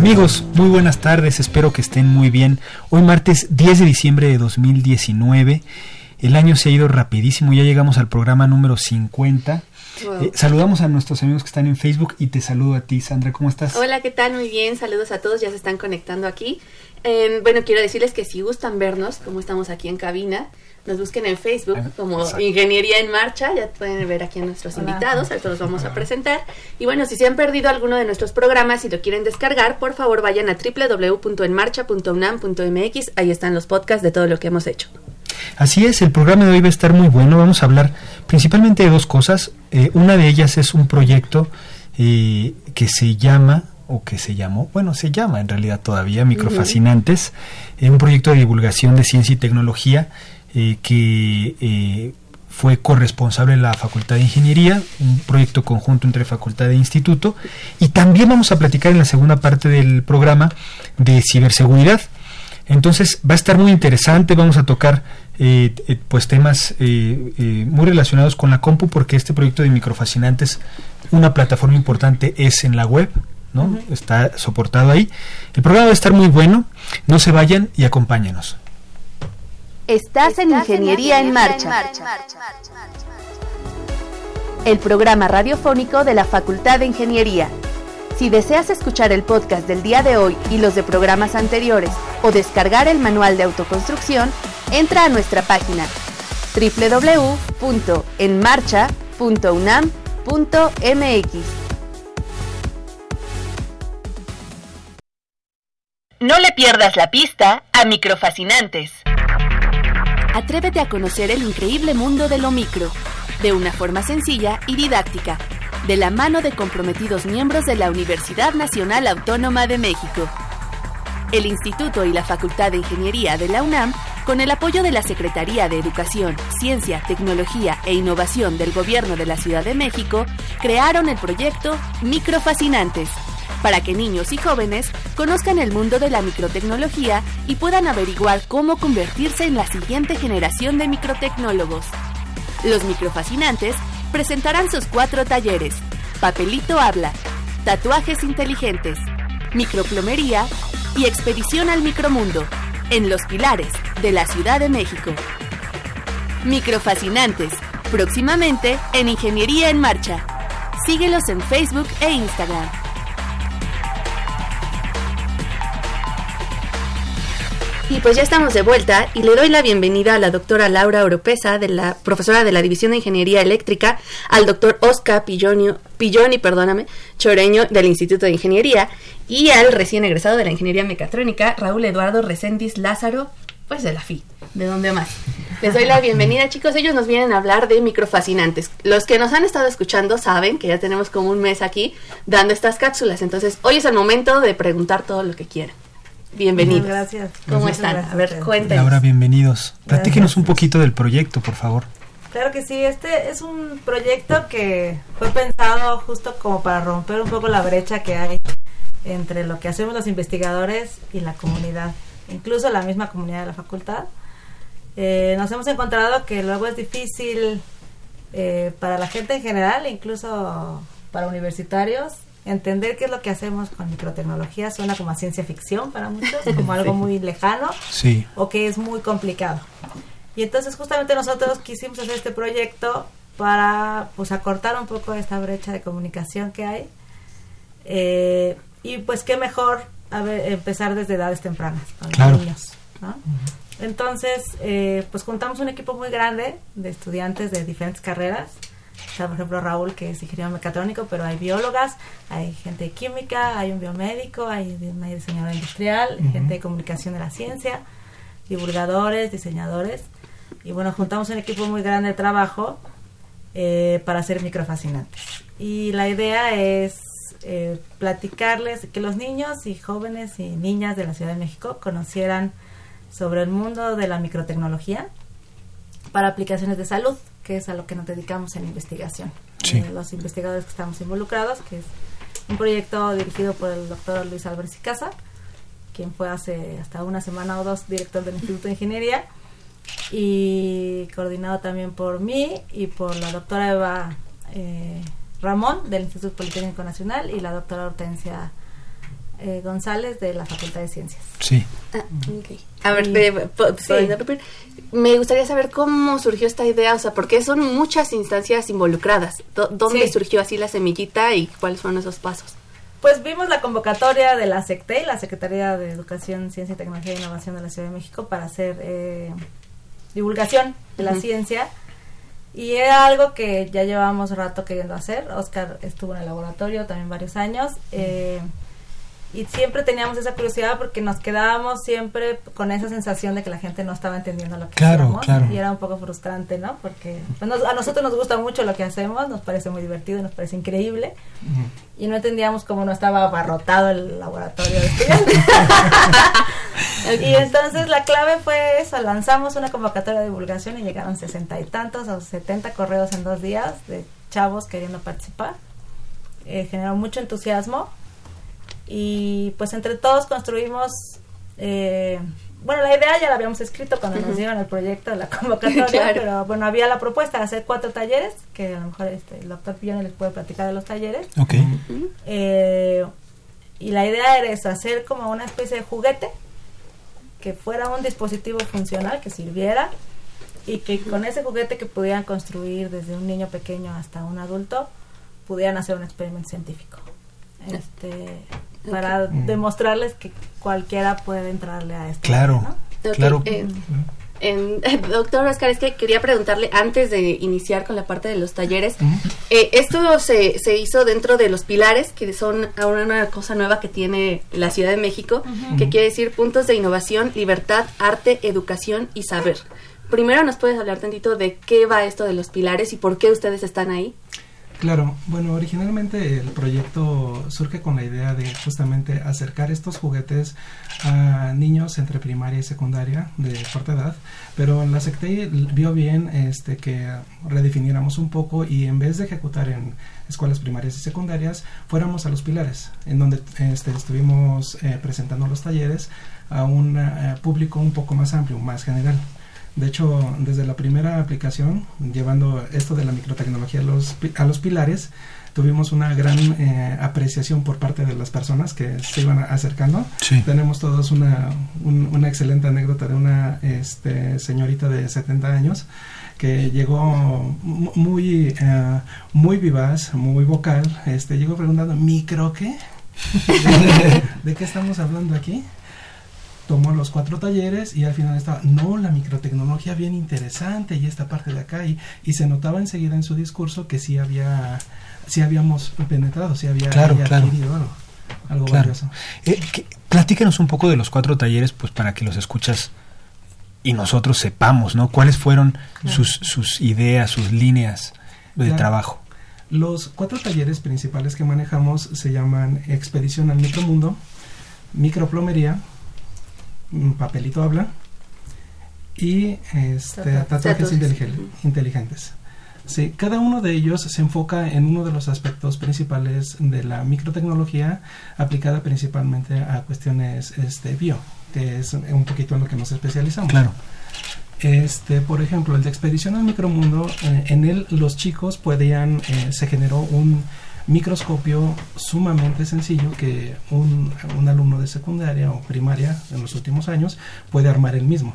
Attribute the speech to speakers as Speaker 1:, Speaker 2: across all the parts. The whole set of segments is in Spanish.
Speaker 1: Amigos, muy buenas tardes, espero que estén muy bien. Hoy martes 10 de diciembre de 2019, el año se ha ido rapidísimo, ya llegamos al programa número 50. Eh, saludamos a nuestros amigos que están en Facebook y te saludo a ti, Sandra, ¿cómo estás?
Speaker 2: Hola, ¿qué tal? Muy bien, saludos a todos, ya se están conectando aquí. Eh, bueno, quiero decirles que si gustan vernos, como estamos aquí en cabina, nos busquen en Facebook como Ingeniería en Marcha, ya pueden ver aquí a nuestros invitados, a los vamos a presentar. Y bueno, si se han perdido alguno de nuestros programas y lo quieren descargar, por favor vayan a www.enmarcha.unam.mx, ahí están los podcasts de todo lo que hemos hecho.
Speaker 1: Así es, el programa de hoy va a estar muy bueno, vamos a hablar principalmente de dos cosas. Eh, una de ellas es un proyecto eh, que se llama o que se llamó, bueno, se llama en realidad todavía Microfascinantes, eh, un proyecto de divulgación de ciencia y tecnología eh, que eh, fue corresponsable de la Facultad de Ingeniería, un proyecto conjunto entre facultad e instituto, y también vamos a platicar en la segunda parte del programa de ciberseguridad. Entonces va a estar muy interesante, vamos a tocar eh, pues temas muy relacionados con la compu, porque este proyecto de microfascinantes, una plataforma importante es en la web, ¿no? Está soportado ahí. El programa va a estar muy bueno, no se vayan y acompáñenos.
Speaker 3: Estás, en Ingeniería, en, marcha. El programa radiofónico de la Facultad de Ingeniería. Si deseas escuchar el podcast del día de hoy y los de programas anteriores o descargar el manual de autoconstrucción, entra a nuestra página www.enmarcha.unam.mx. No le pierdas la pista a Microfascinantes. Atrévete a conocer el increíble mundo de lo micro, de una forma sencilla y didáctica, de la mano de comprometidos miembros de la Universidad Nacional Autónoma de México. El Instituto y la Facultad de Ingeniería de la UNAM, con el apoyo de la Secretaría de Educación, Ciencia, Tecnología e Innovación del Gobierno de la Ciudad de México, crearon el proyecto Microfascinantes para que niños y jóvenes conozcan el mundo de la microtecnología y puedan averiguar cómo convertirse en la siguiente generación de microtecnólogos. Los microfascinantes presentarán sus cuatro talleres, Papelito Habla, Tatuajes Inteligentes, Microplomería y Expedición al Micromundo, en Los Pilares de la Ciudad de México. Microfascinantes, próximamente en Ingeniería en Marcha. Síguelos en Facebook e Instagram.
Speaker 2: Y pues ya estamos de vuelta y le doy la bienvenida a la doctora Laura Oropesa, de la profesora de la División de Ingeniería Eléctrica, al doctor Oscar Pilloni, Pilloni perdóname, Choreño del Instituto de Ingeniería y al recién egresado de la Ingeniería Mecatrónica, Raúl Eduardo Recendis Lázaro, pues de la FI, de donde más. Les doy la bienvenida, chicos. Ellos nos vienen a hablar de microfascinantes. Los que nos han estado escuchando saben que ya tenemos como un mes aquí dando estas cápsulas. Entonces, hoy es el momento de preguntar todo lo que quieran. Bienvenidos.
Speaker 4: Gracias.
Speaker 2: ¿Cómo están? a ver, cuéntenos.
Speaker 1: Laura, bienvenidos. Platíquenos un poquito del proyecto, por favor.
Speaker 4: Claro que sí, este es un proyecto que fue pensado justo como para romper un poco la brecha que hay entre lo que hacemos los investigadores y la comunidad, incluso la misma comunidad de la facultad. Eh, nos hemos encontrado que luego es difícil eh, para la gente en general, incluso para universitarios, entender qué es lo que hacemos con microtecnología suena como a ciencia ficción para muchos, como algo muy lejano
Speaker 1: sí.
Speaker 4: o que es muy complicado. Y entonces justamente nosotros quisimos hacer este proyecto para pues acortar un poco esta brecha de comunicación que hay. Eh, y pues qué mejor empezar desde edades tempranas con los niños. Entonces, eh, pues juntamos un equipo muy grande de estudiantes de diferentes carreras. Está, por ejemplo, Raúl, que es ingeniero mecatrónico, pero hay biólogas, hay gente de química, hay un biomédico, hay una diseñadora industrial, gente de comunicación de la ciencia, divulgadores, diseñadores. Y bueno, juntamos un equipo muy grande de trabajo eh, para hacer microfascinantes. Y la idea es eh, platicarles, que los niños y jóvenes y niñas de la Ciudad de México conocieran sobre el mundo de la microtecnología para aplicaciones de salud, que es a lo que nos dedicamos en investigación. Eh, los investigadores que estamos involucrados, que es un proyecto dirigido por el doctor Luis Álvarez y Casa, quien fue hace hasta una semana o dos director del Instituto de Ingeniería, y coordinado también por mí y por la doctora Eva eh, Ramón del Instituto Politécnico Nacional y la doctora Hortensia eh, González de la Facultad de Ciencias.
Speaker 1: Sí.
Speaker 2: Ah, A ver, me gustaría saber cómo surgió esta idea, o sea, porque son muchas instancias involucradas. ¿Dónde surgió así la semillita y cuáles fueron esos pasos?
Speaker 4: Pues vimos la convocatoria de la SECTE, la Secretaría de Educación, Ciencia, Tecnología e Innovación de la Ciudad de México, para hacer eh, divulgación de la ciencia. Y era algo que ya llevábamos rato queriendo hacer. Oscar estuvo en el laboratorio también varios años. Eh, y siempre teníamos esa curiosidad porque nos quedábamos siempre con esa sensación de que la gente no estaba entendiendo lo que
Speaker 1: claro,
Speaker 4: hacíamos y era un poco frustrante, ¿no? Porque pues, a nosotros nos gusta mucho lo que hacemos, nos parece muy divertido, nos parece increíble y no entendíamos cómo no estaba abarrotado el laboratorio de estudiantes. y entonces la clave fue eso, lanzamos una convocatoria de divulgación y llegaron sesenta y tantos o setenta correos en dos días de chavos queriendo participar. Eh, generó mucho entusiasmo y pues entre todos construimos eh, bueno la idea ya la habíamos escrito cuando nos dieron el proyecto de la convocatoria pero bueno había la propuesta de hacer cuatro talleres que a lo mejor este, el doctor Pillone les puede platicar de los talleres. Eh, y la idea era eso hacer como una especie de juguete que fuera un dispositivo funcional que sirviera y que con ese juguete que pudieran construir desde un niño pequeño hasta un adulto pudieran hacer un experimento científico. Este para demostrarles que cualquiera puede entrarle a esto.
Speaker 1: Claro, claro.
Speaker 2: Eh, doctor Oscar, es que quería preguntarle antes de iniciar con la parte de los talleres, eh, esto se, se, hizo dentro de los pilares, que son ahora una cosa nueva que tiene la Ciudad de México, que quiere decir puntos de innovación, libertad, arte, educación y saber. Primero nos puedes hablar tantito de qué va esto de los pilares y por qué ustedes están ahí.
Speaker 5: Claro, bueno, originalmente el proyecto surge con la idea de justamente acercar estos juguetes a niños entre primaria y secundaria de corta edad, pero la SECTEI vio bien este, que redefiniéramos un poco y en vez de ejecutar en escuelas primarias y secundarias, fuéramos a los pilares, en donde este, estuvimos eh, presentando los talleres a un eh, público un poco más amplio, más general. De hecho, desde la primera aplicación, llevando esto de la microtecnología a los, a los pilares, tuvimos una gran eh, apreciación por parte de las personas que se iban acercando. Tenemos todos una, una excelente anécdota de una este, señorita de 70 años que llegó muy, eh, muy vivaz, muy vocal, este, llegó preguntando, ¿micro qué? ¿De qué estamos hablando aquí? Tomó los cuatro talleres y al final estaba, no, la microtecnología bien interesante y esta parte de acá y, y se notaba enseguida en su discurso que sí había, sí habíamos penetrado, sí había, adquirido algo, algo valioso.
Speaker 1: Eh, platícanos un poco de los cuatro talleres, pues para que los escuchas y nosotros sepamos, ¿no? ¿Cuáles fueron sus, sus ideas, sus líneas de trabajo?
Speaker 5: Los cuatro talleres principales que manejamos se llaman Expedición al Micromundo, Microplomería, papelito habla y este, tatuajes inteligentes. Sí, cada uno de ellos se enfoca en uno de los aspectos principales de la microtecnología aplicada principalmente a cuestiones este, bio, que es un poquito en lo que nos especializamos.
Speaker 1: Claro.
Speaker 5: Este, por ejemplo, el de expedición al micromundo, eh, en él los chicos podían, eh, se generó un microscopio sumamente sencillo que un, alumno de secundaria o primaria en los últimos años puede armar el mismo.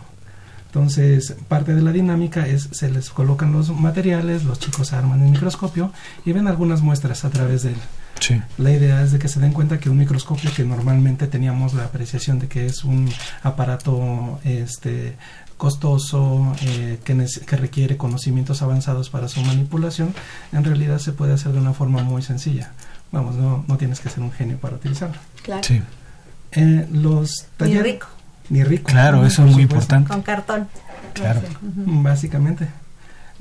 Speaker 5: Entonces, parte de la dinámica es se les colocan los materiales, los chicos arman el microscopio y ven algunas muestras a través de él.
Speaker 1: Sí.
Speaker 5: La idea es de que se den cuenta que un microscopio que normalmente teníamos la apreciación de que es un aparato este costoso, eh, que, que, requiere conocimientos avanzados para su manipulación, en realidad se puede hacer de una forma muy sencilla. Vamos, no, no tienes que ser un genio para utilizarlo.
Speaker 2: Claro.
Speaker 1: Sí.
Speaker 5: Eh, los talleres...
Speaker 4: Ni rico.
Speaker 5: Ni rico.
Speaker 1: Claro, eso es muy importante.
Speaker 4: Con cartón.
Speaker 1: Claro.
Speaker 5: Básicamente.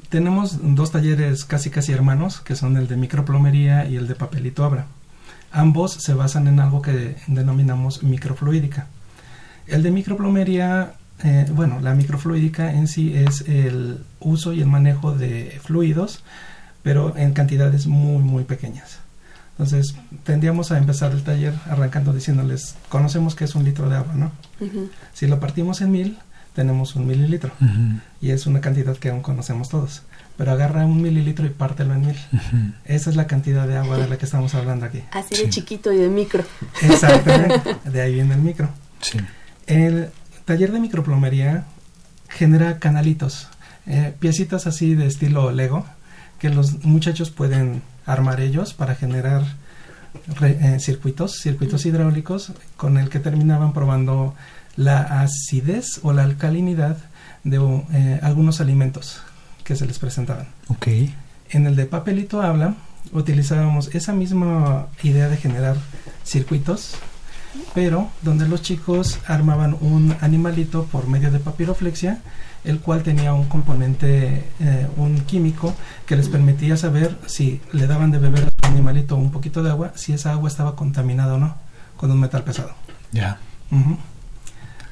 Speaker 5: Tenemos dos talleres casi casi hermanos, que son el de microplomería y el de papelito abra. Ambos se basan en algo que denominamos microfluídica. El de microplomería, eh, bueno, la microfluídica en sí es el uso y el manejo de fluidos, pero en cantidades muy, muy pequeñas. Entonces, tendríamos a empezar el taller arrancando diciéndoles, conocemos que es un litro de agua, ¿no? Si lo partimos en mil, tenemos un mililitro. Y es una cantidad que aún conocemos todos. Pero agarra un mililitro y pártelo en mil. Esa es la cantidad de agua de la que estamos hablando aquí.
Speaker 2: Así de chiquito y de micro.
Speaker 5: Exactamente. de ahí viene el micro.
Speaker 1: Sí.
Speaker 5: El taller de microplomería genera canalitos, eh, piecitas así de estilo Lego, que los muchachos pueden armar ellos para generar eh, circuitos, circuitos hidráulicos, con el que terminaban probando la acidez o la alcalinidad de eh, algunos alimentos que se les presentaban.
Speaker 1: Ok.
Speaker 5: En el de papelito habla, utilizábamos esa misma idea de generar circuitos, pero donde los chicos armaban un animalito por medio de papiroflexia, el cual tenía un componente, eh, un químico que les permitía saber si le daban de beber a su animalito un poquito de agua, si esa agua estaba contaminada o no con un metal pesado.
Speaker 1: Ya.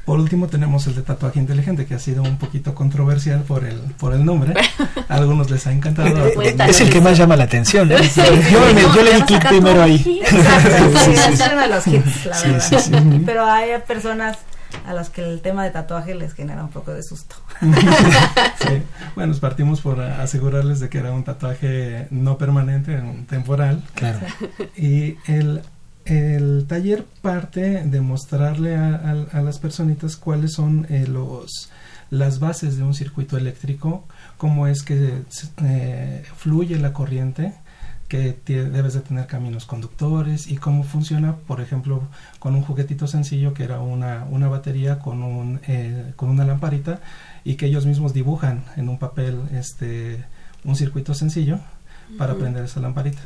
Speaker 5: Por último tenemos el de tatuaje inteligente que ha sido un poquito controversial por el por el nombre. A algunos les ha encantado.
Speaker 1: es el que más llama la atención. ¿eh? yo, le di clic primero ahí.
Speaker 4: Pero hay personas a las que el tema de tatuaje les genera un poco de susto.
Speaker 5: sí. Bueno, partimos por asegurarles de que era un tatuaje no permanente, un temporal.
Speaker 1: Claro.
Speaker 5: Y el el taller parte de mostrarle a, las personitas cuáles son eh, los las bases de un circuito eléctrico, cómo es que eh, fluye la corriente, que debes de tener caminos conductores y cómo funciona, por ejemplo, con un juguetito sencillo que era una, una batería con, un, eh, con una lamparita y que ellos mismos dibujan en un papel este, un circuito sencillo para prender esa lamparita.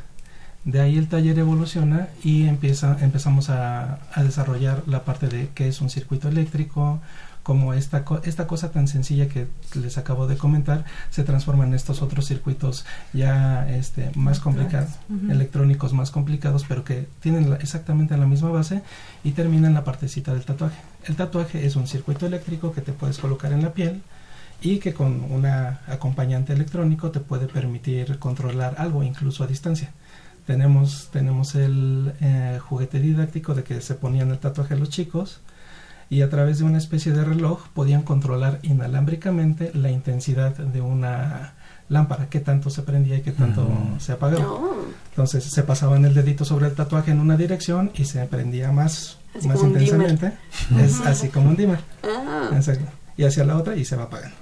Speaker 5: De ahí el taller evoluciona y empieza, empezamos a, desarrollar la parte de qué es un circuito eléctrico, cómo esta, esta cosa tan sencilla que les acabo de comentar se transforma en estos otros circuitos ya este, más complicados, electrónicos más complicados, pero que tienen exactamente la misma base y termina en la partecita del tatuaje. El tatuaje es un circuito eléctrico que te puedes colocar en la piel y que con un acompañante electrónico te puede permitir controlar algo incluso a distancia. Tenemos, tenemos el eh, juguete didáctico de que se ponían el tatuaje los chicos y a través de una especie de reloj podían controlar inalámbricamente la intensidad de una lámpara, qué tanto se prendía y qué tanto mm. se apagaba. Entonces se pasaban el dedito sobre el tatuaje en una dirección y se prendía más, más intensamente. Es así como un dimmer. Ah. Y hacia la otra y se va apagando.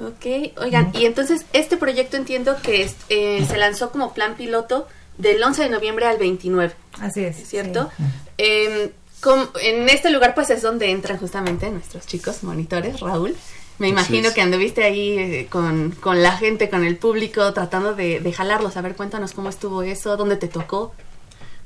Speaker 2: Ok, oigan, y entonces este proyecto entiendo que eh, se lanzó como plan piloto del 11 de noviembre al 29.
Speaker 4: Así es.
Speaker 2: ¿Cierto? Em, en este lugar pues es donde entran justamente nuestros chicos monitores, Raúl. Me imagino que anduviste ahí eh, con, la gente, con el público, tratando de, de jalarlos. A ver, cuéntanos cómo estuvo eso, dónde te tocó.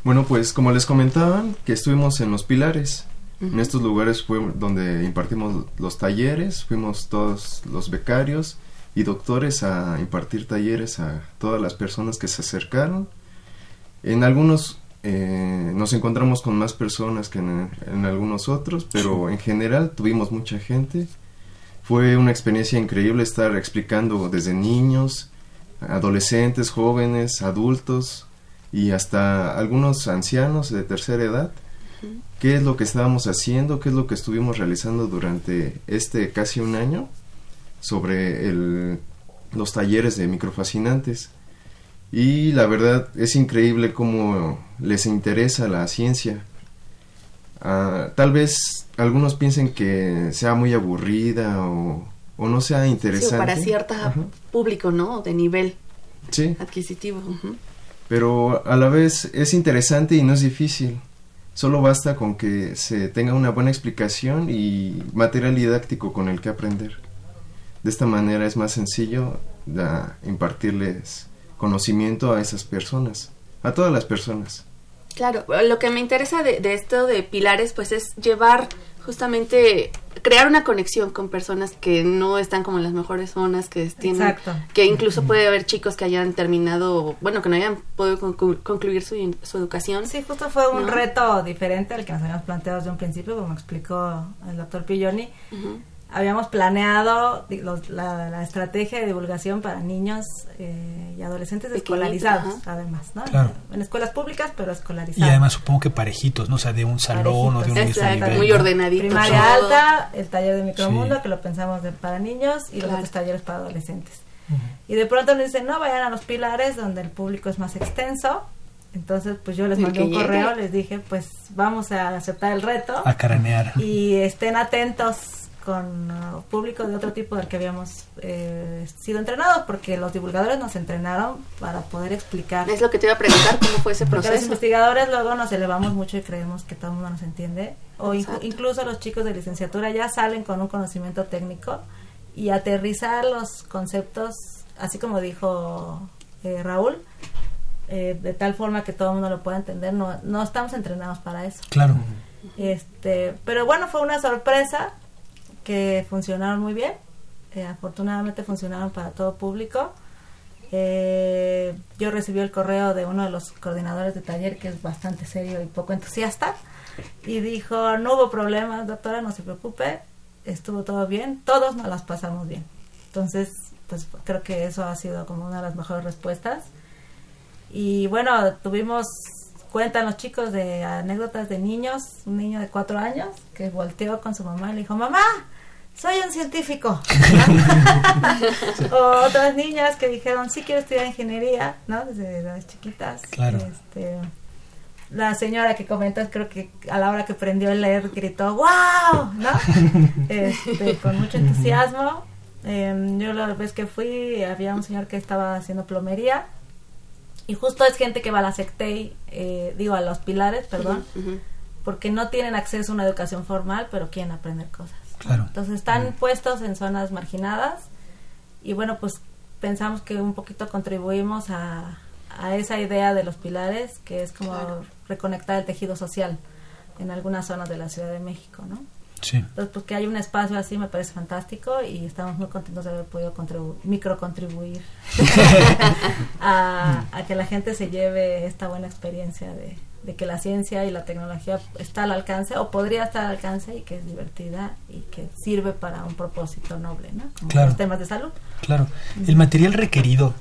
Speaker 6: Bueno, pues como les comentaban, que estuvimos en los pilares. En estos lugares fue donde impartimos los talleres, fuimos todos los becarios y doctores a impartir talleres a todas las personas que se acercaron en algunos eh, nos encontramos con más personas que en, algunos otros, pero en general tuvimos mucha gente. Fue una experiencia increíble estar explicando desde niños, adolescentes, jóvenes, adultos y hasta algunos ancianos de tercera edad qué es lo que estábamos haciendo, qué es lo que estuvimos realizando durante este casi un año sobre el, los talleres de microfascinantes. Y la verdad es increíble cómo les interesa la ciencia. Ah, tal vez algunos piensen que sea muy aburrida o o no sea interesante.
Speaker 2: para cierto público, ¿no? De nivel adquisitivo.
Speaker 6: Pero a la vez es interesante y no es difícil. Solo basta con que se tenga una buena explicación y material didáctico con el que aprender. De esta manera es más sencillo impartirles conocimiento a esas personas, a todas las personas.
Speaker 2: Claro, lo que me interesa de, de esto de pilares pues es llevar justamente crear una conexión con personas que no están como en las mejores zonas, que tienen, que incluso puede haber chicos que hayan terminado, bueno, que no hayan podido concluir su, su, educación.
Speaker 4: Sí, justo fue un reto diferente al que nos habíamos planteado desde un principio, como explicó el doctor Pilloni habíamos planeado la, estrategia de divulgación para niños eh, y adolescentes escolarizados, además, ¿no? En, escuelas públicas, pero escolarizados.
Speaker 1: Y además supongo que parejitos, ¿no? O sea, de un salón o de un mismo nivel.
Speaker 2: Muy ordenadito.
Speaker 4: Primaria alta, el taller de micromundo, que lo pensamos de, para niños, y los otros talleres para adolescentes. Y de pronto nos dicen, no, vayan a los pilares, donde el público es más extenso. Entonces, pues yo les mandé un correo, les dije, pues vamos a aceptar el reto.
Speaker 1: A caranear.
Speaker 4: Y estén atentos con uh, público de otro tipo del que habíamos eh, sido entrenados, porque los divulgadores nos entrenaron para poder explicar.
Speaker 2: Es lo que te iba a preguntar, ¿cómo fue ese proceso?
Speaker 4: los investigadores luego nos elevamos mucho y creemos que todo el mundo nos entiende, o incluso los chicos de licenciatura ya salen con un conocimiento técnico y aterrizar los conceptos, así como dijo eh, Raúl, eh, de tal forma que todo el mundo lo pueda entender, no, no estamos entrenados para eso.
Speaker 1: Claro.
Speaker 4: Este, pero bueno, fue una sorpresa que funcionaron muy bien. Eh, afortunadamente funcionaron para todo público. Eh, yo recibí el correo de uno de los coordinadores de taller, que es bastante serio y poco entusiasta, y dijo, no hubo problemas, doctora, no se preocupe, estuvo todo bien, todos nos las pasamos bien. Entonces, pues creo que eso ha sido como una de las mejores respuestas. Y bueno, tuvimos, cuentan los chicos de anécdotas de niños, un niño de cuatro años que volteó con su mamá y le dijo, mamá, científico. o otras niñas que dijeron, sí quiero estudiar ingeniería, ¿no? Desde las chiquitas.
Speaker 1: Claro.
Speaker 4: Este, la señora que comentas, creo que a la hora que prendió el leer gritó, ¡wow! ¿no? Este, con mucho entusiasmo. Em, yo la vez que fui, había un señor que estaba haciendo plomería. Y justo es gente que va a la SECTEI, eh, digo, a los pilares, perdón, porque no tienen acceso a una educación formal, pero quieren aprender cosas. Entonces están puestos en zonas marginadas y bueno, pues pensamos que un poquito contribuimos a, a esa idea de los pilares, que es como reconectar el tejido social en algunas zonas de la Ciudad de México, ¿no?
Speaker 1: Sí.
Speaker 4: Entonces, pues que hay un espacio así me parece fantástico y estamos muy contentos de haber podido micro contribuir a, a que la gente se lleve esta buena experiencia de, de que la ciencia y la tecnología está al alcance o podría estar al alcance y que es divertida y que sirve para un propósito noble, ¿no? Como los temas de salud.
Speaker 1: Claro. El material requerido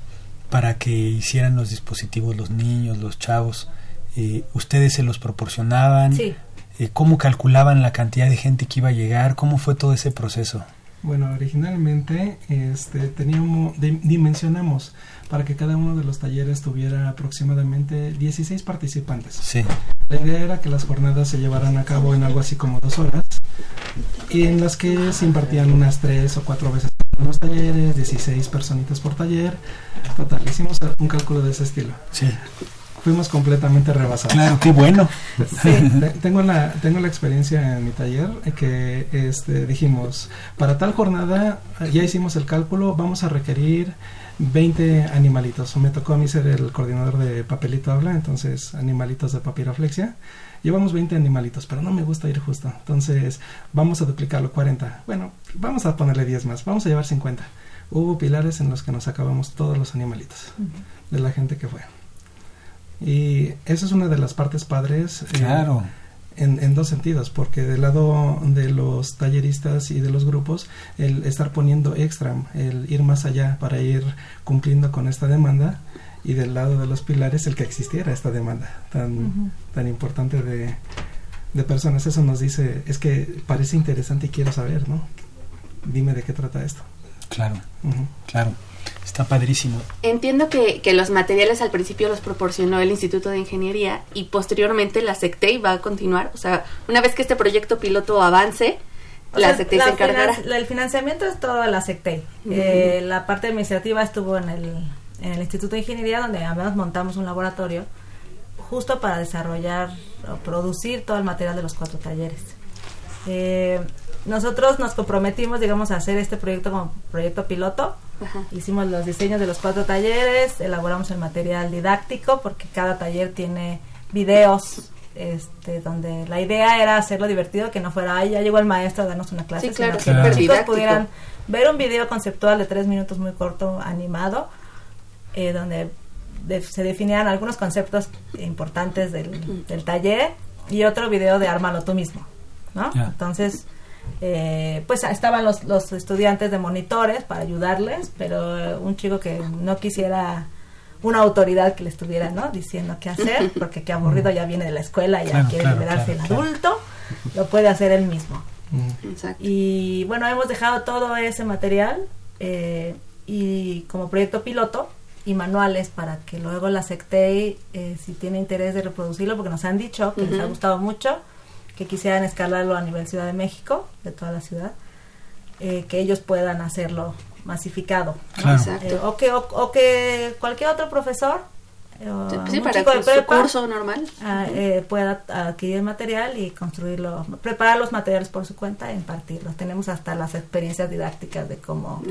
Speaker 1: para que hicieran los dispositivos los niños, los chavos, eh, ¿ustedes se los proporcionaban?
Speaker 4: Sí.
Speaker 1: Eh, ¿Cómo calculaban la cantidad de gente que iba a llegar? ¿Cómo fue todo ese proceso?
Speaker 5: Bueno, originalmente este, teníamos, dimensionamos para que cada uno de los talleres tuviera aproximadamente 16 participantes.
Speaker 1: Sí.
Speaker 5: La idea era que las jornadas se llevaran a cabo en algo así como dos horas y en las que se impartían unas tres o cuatro veces los talleres, 16 personitas por taller. Total, hicimos un cálculo de ese estilo.
Speaker 1: Sí
Speaker 5: fuimos completamente rebasados.
Speaker 1: Claro, qué bueno.
Speaker 5: tengo la tengo la experiencia en mi taller que este dijimos, para tal jornada ya hicimos el cálculo, vamos a requerir 20 animalitos. Me tocó a mí ser el coordinador de papelito habla, entonces animalitos de papiroflexia. Llevamos 20 animalitos, pero no me gusta ir justo. Entonces, vamos a duplicarlo 40. Bueno, vamos a ponerle 10 más. Vamos a llevar 50. Hubo pilares en los que nos acabamos todos los animalitos de la gente que fue. Y esa es una de las partes padres.
Speaker 1: Eh, claro.
Speaker 5: en, en, dos sentidos, porque del lado de los talleristas y de los grupos, el estar poniendo extra, el ir más allá para ir cumpliendo con esta demanda, y del lado de los pilares, el que existiera esta demanda tan, tan importante de, de personas. Eso nos dice, es que parece interesante y quiero saber, ¿no? Dime de qué trata esto.
Speaker 1: Claro, claro. Está padrísimo.
Speaker 2: Entiendo que, que, los materiales al principio los proporcionó el Instituto de Ingeniería y posteriormente la SECTEI va a continuar. O sea, una vez que este proyecto piloto avance, la SECTEI se encargará.
Speaker 4: el financiamiento es todo la SECTEI. Eh, la parte administrativa estuvo en el, en el Instituto de Ingeniería, donde además montamos un laboratorio justo para desarrollar o producir todo el material de los cuatro talleres. Eh, nosotros nos comprometimos, digamos, a hacer este proyecto como proyecto piloto. Hicimos los diseños de los cuatro talleres, elaboramos el material didáctico, porque cada taller tiene videos este, donde la idea era hacerlo divertido, que no fuera, ay, ya llegó el maestro a darnos una clase, sino que los chicos pudieran ver un video conceptual de tres minutos muy corto, animado, eh, donde se definían algunos conceptos importantes del, del, taller y otro video de ármalo tú mismo, ¿no? Entonces, eh, pues estaban los, los estudiantes de monitores para ayudarles, pero un chico que no quisiera una autoridad que le estuviera ¿no? diciendo qué hacer, porque qué aburrido ya viene de la escuela y ya quiere liberarse el adulto, lo puede hacer él mismo. Y bueno, hemos dejado todo ese material eh, y como proyecto piloto y manuales para que luego la SECTEI, eh, si tiene interés de reproducirlo, porque nos han dicho que les ha gustado mucho, que quisieran escalarlo a nivel Ciudad de México, de toda la ciudad, eh, que ellos puedan hacerlo masificado. Eh, o, que, o, que cualquier otro profesor
Speaker 2: sí, para su curso normal
Speaker 4: ah, eh, pueda adquirir material y construirlo, preparar los materiales por su cuenta e impartirlos. Tenemos hasta las experiencias didácticas de cómo,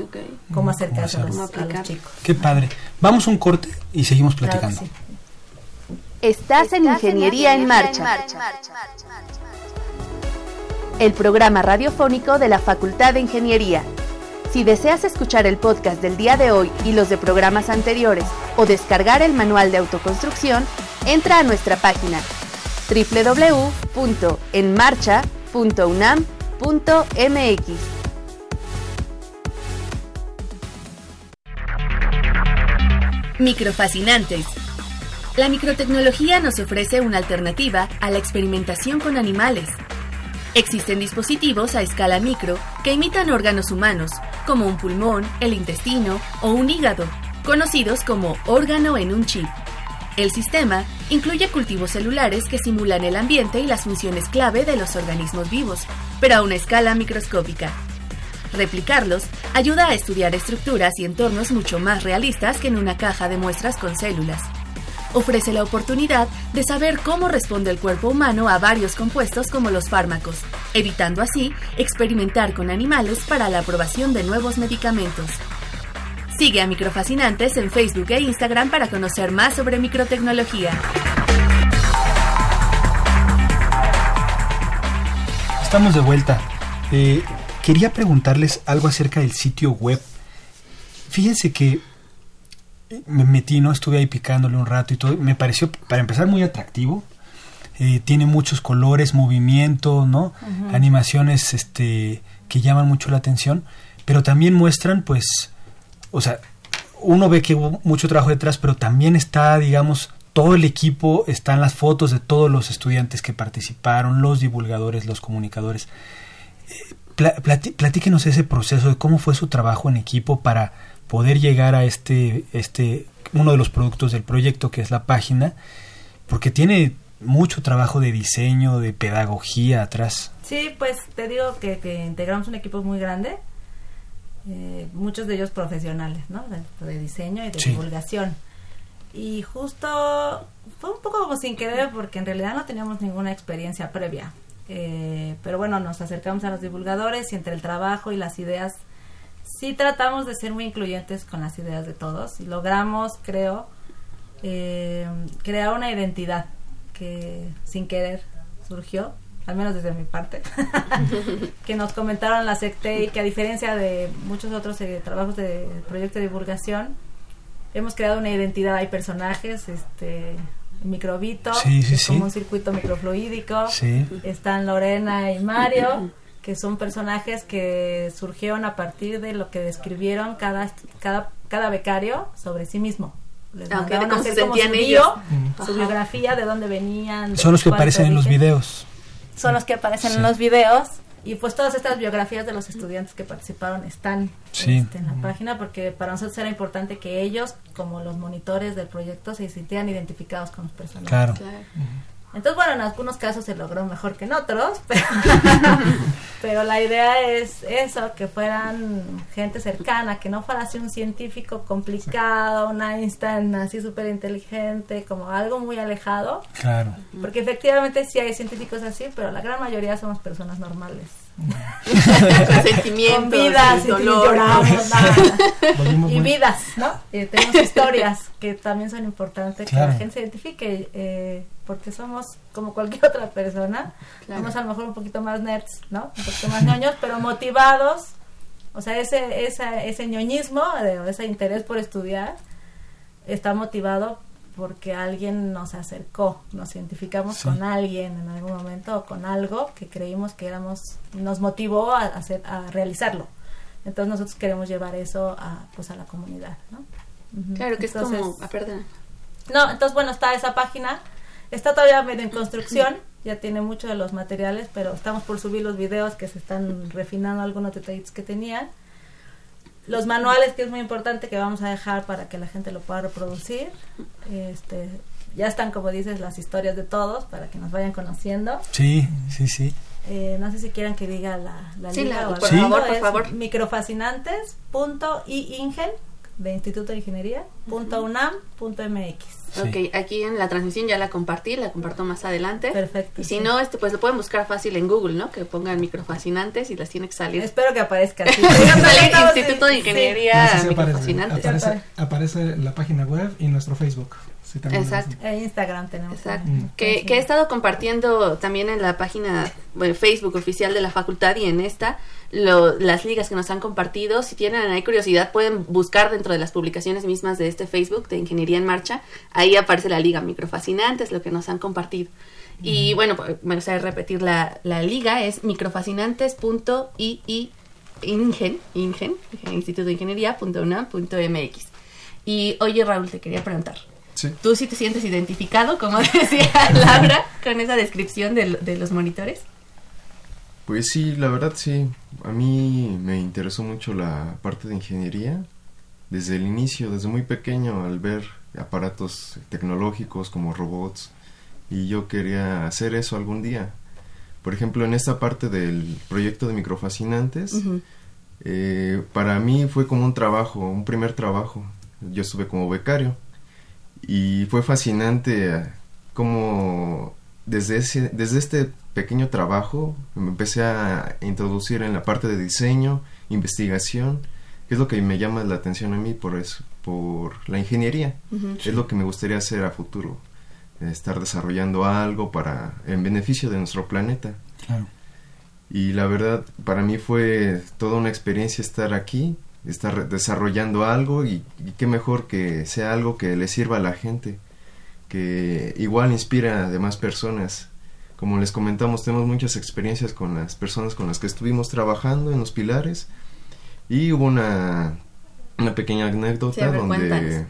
Speaker 4: cómo acercarse a, los, chicos.
Speaker 1: Qué padre. Vamos un corte y seguimos platicando.
Speaker 3: Estás, en Ingeniería, en, marcha. El programa radiofónico de la Facultad de Ingeniería si deseas escuchar el podcast del día de hoy y los de programas anteriores o descargar el manual de autoconstrucción, entra a nuestra página www.enmarcha.unam.mx. Microfascinantes. La microtecnología nos ofrece una alternativa a la experimentación con animales Existen dispositivos a escala micro que imitan órganos humanos, como un pulmón, el intestino o un hígado, conocidos como órgano en un chip. El sistema incluye cultivos celulares que simulan el ambiente y las funciones clave de los organismos vivos, pero a una escala microscópica. Replicarlos ayuda a estudiar estructuras y entornos mucho más realistas que en una caja de muestras con células ofrece la oportunidad de saber cómo responde el cuerpo humano a varios compuestos como los fármacos, evitando así experimentar con animales para la aprobación de nuevos medicamentos. Sigue a Microfascinantes en Facebook e Instagram para conocer más sobre microtecnología.
Speaker 1: Estamos de vuelta. Eh, quería preguntarles algo acerca del sitio web. Fíjense que me metí, ¿no? Estuve ahí picándole un rato y todo. Me pareció, para empezar, muy atractivo. Eh, tiene muchos colores, movimiento, ¿no? Animaciones este, que llaman mucho la atención. Pero también muestran, pues, o sea, uno ve que hubo mucho trabajo detrás, pero también está, digamos, todo el equipo, están las fotos de todos los estudiantes que participaron, los divulgadores, los comunicadores. Eh, platíquenos ese proceso de cómo fue su trabajo en equipo para poder llegar a este, este, uno de los productos del proyecto que es la página, porque tiene mucho trabajo de diseño, de pedagogía atrás.
Speaker 4: Sí, pues te digo que, integramos un equipo muy grande, eh, muchos de ellos profesionales, ¿no? De, diseño y de divulgación. Y justo fue un poco como sin querer porque en realidad no teníamos ninguna experiencia previa. Eh, pero bueno, nos acercamos a los divulgadores y entre el trabajo y las ideas sí tratamos de ser muy incluyentes con las ideas de todos y logramos, creo, eh, crear una identidad que sin querer surgió, al menos desde mi parte, que nos comentaron la SECTE y que a diferencia de muchos otros eh, trabajos de proyecto de divulgación, hemos creado una identidad, hay personajes, este microbito, como un circuito microfluídico, están Lorena y Mario que son personajes que surgieron a partir de lo que describieron cada, cada, cada becario sobre sí mismo.
Speaker 2: Les ah, se sentían ellos.
Speaker 4: su biografía, de dónde venían.
Speaker 1: Son los que aparecen en los videos.
Speaker 4: Son los que aparecen en los videos. Y pues todas estas biografías de los estudiantes que participaron están este, en la página porque para nosotros era importante que ellos, como los monitores del proyecto, se sintieran identificados con los personajes.
Speaker 1: Claro.
Speaker 4: Entonces, bueno, en algunos casos se logró mejor que en otros, pero, la idea es eso, que fueran gente cercana, que no fuera así un científico complicado, un Einstein así súper inteligente, como algo muy alejado.
Speaker 1: Claro.
Speaker 4: Porque efectivamente sí hay científicos así, pero la gran mayoría somos personas normales.
Speaker 2: sentimientos,
Speaker 4: Con vidas, y, dolor. y vidas, ¿no? Y tenemos historias que también son importantes que la gente se identifique, eh, porque somos como cualquier otra persona. Somos a lo mejor un poquito más nerds, ¿no? Un poquito más ñoños, pero motivados. O sea, ese, ese, ese ñoñismo, ese interés por estudiar, está motivado porque alguien nos acercó, nos identificamos con alguien en algún momento o con algo que creímos que éramos, nos motivó a, hacer, a realizarlo. Entonces nosotros queremos llevar eso a, pues a la comunidad, ¿no?
Speaker 2: Claro, que es como, ah,
Speaker 4: No, entonces bueno, está esa página, está todavía medio en construcción, ya tiene muchos de los materiales, pero estamos por subir los videos que se están refinando algunos detalles que tenían los manuales, que es muy importante, que vamos a dejar para que la gente lo pueda reproducir. Este, ya están, como dices, las historias de todos para que nos vayan conociendo.
Speaker 1: Sí, sí, sí.
Speaker 4: Eh, no sé si quieran que diga la, la
Speaker 2: sí, por favor, por favor.
Speaker 4: Microfascinantes.iingen de Instituto de Ingeniería, punto unam, punto mx.
Speaker 2: Ok, aquí en la transmisión ya la compartí, la comparto más adelante.
Speaker 4: Perfecto.
Speaker 2: Y si no, este, pues lo pueden buscar fácil en Google, ¿no? Que pongan microfascinantes y las tiene que salir.
Speaker 4: Espero que aparezca.
Speaker 2: Sí. Instituto de Ingeniería
Speaker 5: Microfascinantes. Aparece, aparece, la página web y nuestro Facebook.
Speaker 4: Exacto. E Instagram tenemos.
Speaker 2: Exacto. Que, que, he estado compartiendo también en la página Facebook oficial de la facultad y en esta las ligas que nos han compartido. Si tienen ahí curiosidad, pueden buscar dentro de las publicaciones mismas de este Facebook de Ingeniería en Marcha. Ahí aparece la liga Microfascinantes, lo que nos han compartido. Y bueno, pues, me gustaría repetir la, la liga, es microfascinantes.ingen, ingen, ingen, Instituto de Ingeniería.unam.mx. Y oye Raúl, te quería preguntar. ¿Tú sí te sientes identificado, como decía Laura, con esa descripción de, de los monitores?
Speaker 6: Pues sí, la verdad sí. A mí me interesó mucho la parte de ingeniería desde el inicio, desde muy pequeño, al ver aparatos tecnológicos como robots. Y yo quería hacer eso algún día. Por ejemplo, en esta parte del proyecto de microfascinantes, eh, para mí fue como un trabajo, un primer trabajo. Yo estuve como becario. Y fue fascinante como desde, ese, desde este pequeño trabajo me empecé a introducir en la parte de diseño, investigación, que es lo que me llama la atención a mí por eso, por la ingeniería. Es lo que me gustaría hacer a futuro, estar desarrollando algo para en beneficio de nuestro planeta. Y la verdad, para mí fue toda una experiencia estar aquí, estar desarrollando algo y, y qué mejor que sea algo que le sirva a la gente, que igual inspira a demás personas como les comentamos, tenemos muchas experiencias con las personas con las que estuvimos trabajando en los pilares y hubo una, una pequeña anécdota donde,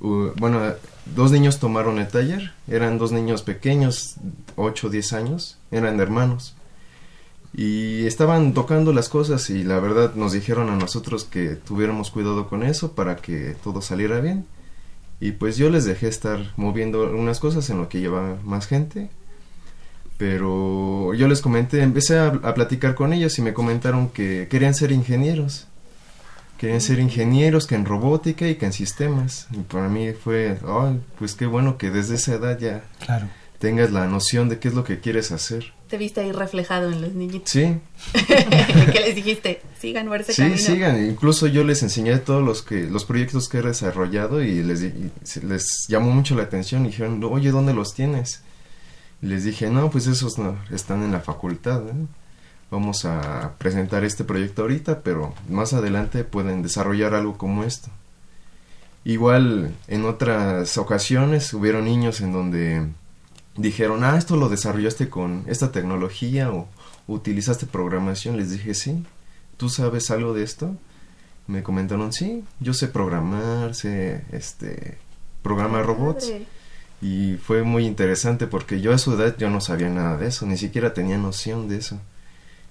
Speaker 6: bueno, dos niños tomaron el taller, eran dos niños pequeños, 8 o 10 años, eran hermanos. Y estaban tocando las cosas y la verdad nos dijeron a nosotros que tuviéramos cuidado con eso para que todo saliera bien. Y pues yo les dejé estar moviendo algunas cosas en lo que llevaba más gente pero yo les comenté, empecé a, platicar con ellos y me comentaron que querían ser ingenieros. Querían ser ingenieros, que en robótica y que en sistemas. Y para mí fue, pues qué bueno que desde esa edad ya
Speaker 1: claro.
Speaker 6: Tengas la noción de qué es lo que quieres hacer.
Speaker 2: Te viste ahí reflejado en los niñitos.
Speaker 6: Sí.
Speaker 2: ¿Qué les dijiste? Sigan por ese
Speaker 6: sí, sigan. Incluso yo les enseñé todos los que los proyectos que he desarrollado y les, les llamó mucho la atención y dijeron, oye, ¿dónde los tienes? les dije, no, pues esos no, están en la facultad. ¿eh? Vamos a presentar este proyecto ahorita, pero más adelante pueden desarrollar algo como esto. Igual en otras ocasiones hubieron niños en donde dijeron, ah, esto lo desarrollaste con esta tecnología o utilizaste programación. Les dije, sí, ¿tú sabes algo de esto? Me comentaron, sí, yo sé programar, sé este, programar robots. Y fue muy interesante porque yo a su edad yo no sabía nada de eso, ni siquiera tenía noción de eso.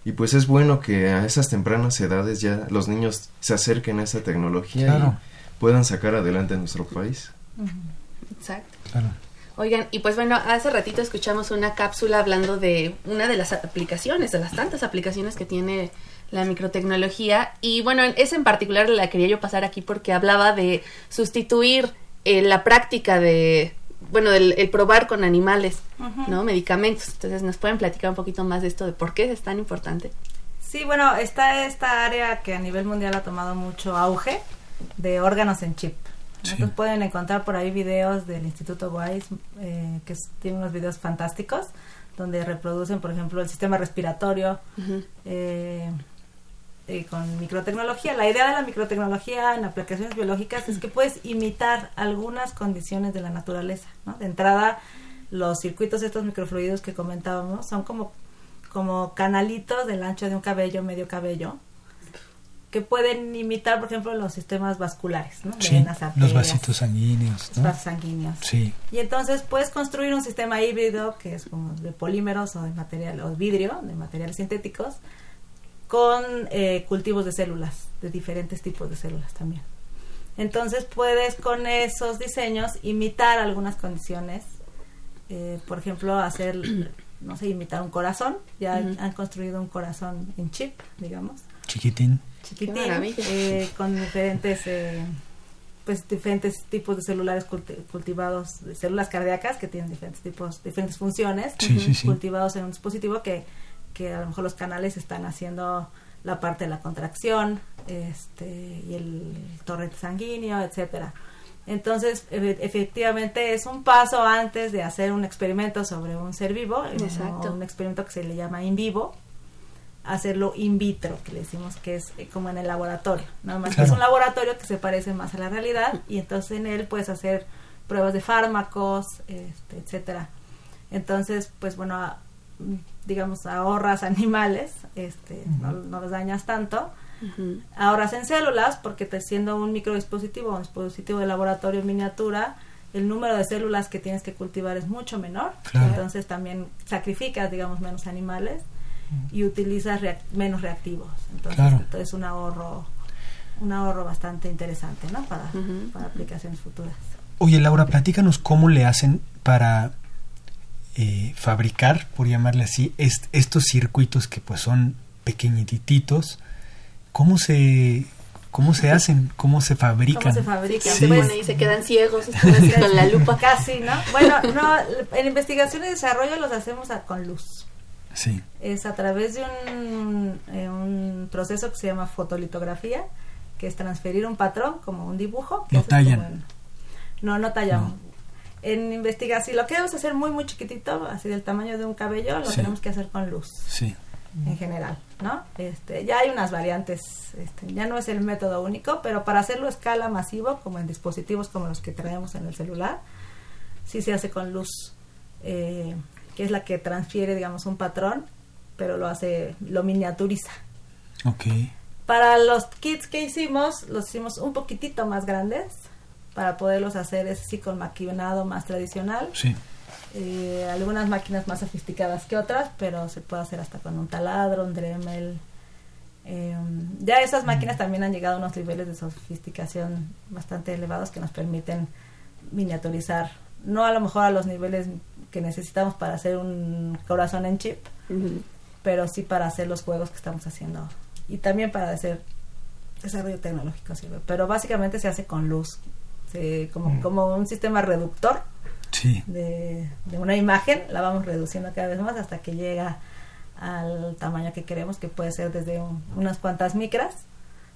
Speaker 6: Y pues es bueno que a esas tempranas edades ya los niños se acerquen a esa tecnología y puedan sacar adelante a nuestro país.
Speaker 2: Exacto. Oigan, y pues bueno, hace ratito escuchamos una cápsula hablando de una de las aplicaciones, de las tantas aplicaciones que tiene la microtecnología. Y bueno, esa en particular la quería yo pasar aquí porque hablaba de sustituir eh, la práctica de, bueno, el probar con animales, ¿no? Medicamentos. Entonces, ¿nos pueden platicar un poquito más de esto, de por qué es tan importante?
Speaker 4: Sí, bueno, está esta área que a nivel mundial ha tomado mucho auge de órganos en chip. Entonces pueden encontrar por ahí videos del Instituto Wise, eh, que tiene unos videos fantásticos, donde reproducen, por ejemplo, el sistema respiratorio eh, eh, con microtecnología. La idea de la microtecnología en aplicaciones biológicas es que puedes imitar algunas condiciones de la naturaleza. De entrada, los circuitos estos microfluidos que comentábamos son como, como canalitos del ancho de un cabello, medio cabello, que pueden imitar, por ejemplo, los sistemas vasculares, ¿no?
Speaker 1: los vasitos sanguíneos.
Speaker 4: Los vasos sanguíneos.
Speaker 1: Sí.
Speaker 4: Y entonces puedes construir un sistema híbrido que es como de polímeros o de material, o vidrio, de materiales sintéticos, con eh, cultivos de células, de diferentes tipos de células también. Entonces puedes con esos diseños imitar algunas condiciones, eh, por ejemplo, hacer, no sé, imitar un corazón. Ya han construido un corazón en chip, digamos.
Speaker 1: Chiquitín
Speaker 4: chiquitín, eh, con diferentes, eh, pues diferentes tipos de celulares cultivados, de células cardíacas que tienen diferentes tipos, diferentes funciones, cultivados en un dispositivo que, que a lo mejor los canales están haciendo la parte de la contracción, este, y el torrente sanguíneo, etcétera. Entonces, efectivamente es un paso antes de hacer un experimento sobre un ser vivo, un experimento que se le llama in vivo, hacerlo in vitro, que le decimos que es eh, como en el laboratorio. Nada más que es un laboratorio que se parece más a la realidad y entonces en él puedes hacer pruebas de fármacos, este, etcétera. Entonces, pues bueno, digamos, ahorras animales, este, no, los dañas tanto. Ahorras en células, porque te siendo un microdispositivo, un dispositivo de laboratorio en miniatura, el número de células que tienes que cultivar es mucho menor. Entonces también sacrificas, digamos, menos animales y utilizas menos reactivos. Entonces, es un ahorro, un ahorro bastante interesante, ¿no? Para, para aplicaciones futuras.
Speaker 1: Oye, Laura, platícanos cómo le hacen para eh, fabricar, por llamarle así, estos circuitos que pues son pequeñititos. ¿Cómo se cómo se hacen, cómo se fabrican.
Speaker 2: ¿Cómo se fabrican? Bueno, y se quedan ciegos con la lupa.
Speaker 4: Casi, ¿no? Bueno, no, en investigación y desarrollo los hacemos con luz.
Speaker 1: Sí.
Speaker 4: Es a través de un, eh, un proceso que se llama fotolitografía, que es transferir un patrón como un dibujo.
Speaker 1: no tallan.
Speaker 4: no, no tallamos. En investigación, si lo queremos hacer muy, muy chiquitito, así del tamaño de un cabello, lo tenemos que hacer con luz.
Speaker 1: Sí.
Speaker 4: En general, ¿no? Este, ya hay unas variantes, este, ya no es el método único, pero para hacerlo a escala masivo, como en dispositivos como los que traemos en el celular, sí se hace con luz. Eh, que es la que transfiere, digamos, un patrón, pero lo hace, lo miniaturiza.
Speaker 1: Ok.
Speaker 4: Para los kits que hicimos, los hicimos un poquitito más grandes para poderlos hacer así con maquinado más tradicional.
Speaker 1: Sí.
Speaker 4: Eh, algunas máquinas más sofisticadas que otras, pero se puede hacer hasta con un taladro, un Dremel. Em, ya esas máquinas también han llegado a unos niveles de sofisticación bastante elevados que nos permiten miniaturizar, no a lo mejor a los niveles que necesitamos para hacer un corazón en chip, pero sí para hacer los juegos que estamos haciendo y también para hacer desarrollo tecnológico sirve. Pero básicamente se hace con luz, como, mm. como un sistema reductor de, de, una imagen, la vamos reduciendo cada vez más hasta que llega al tamaño que queremos, que puede ser desde unas cuantas micras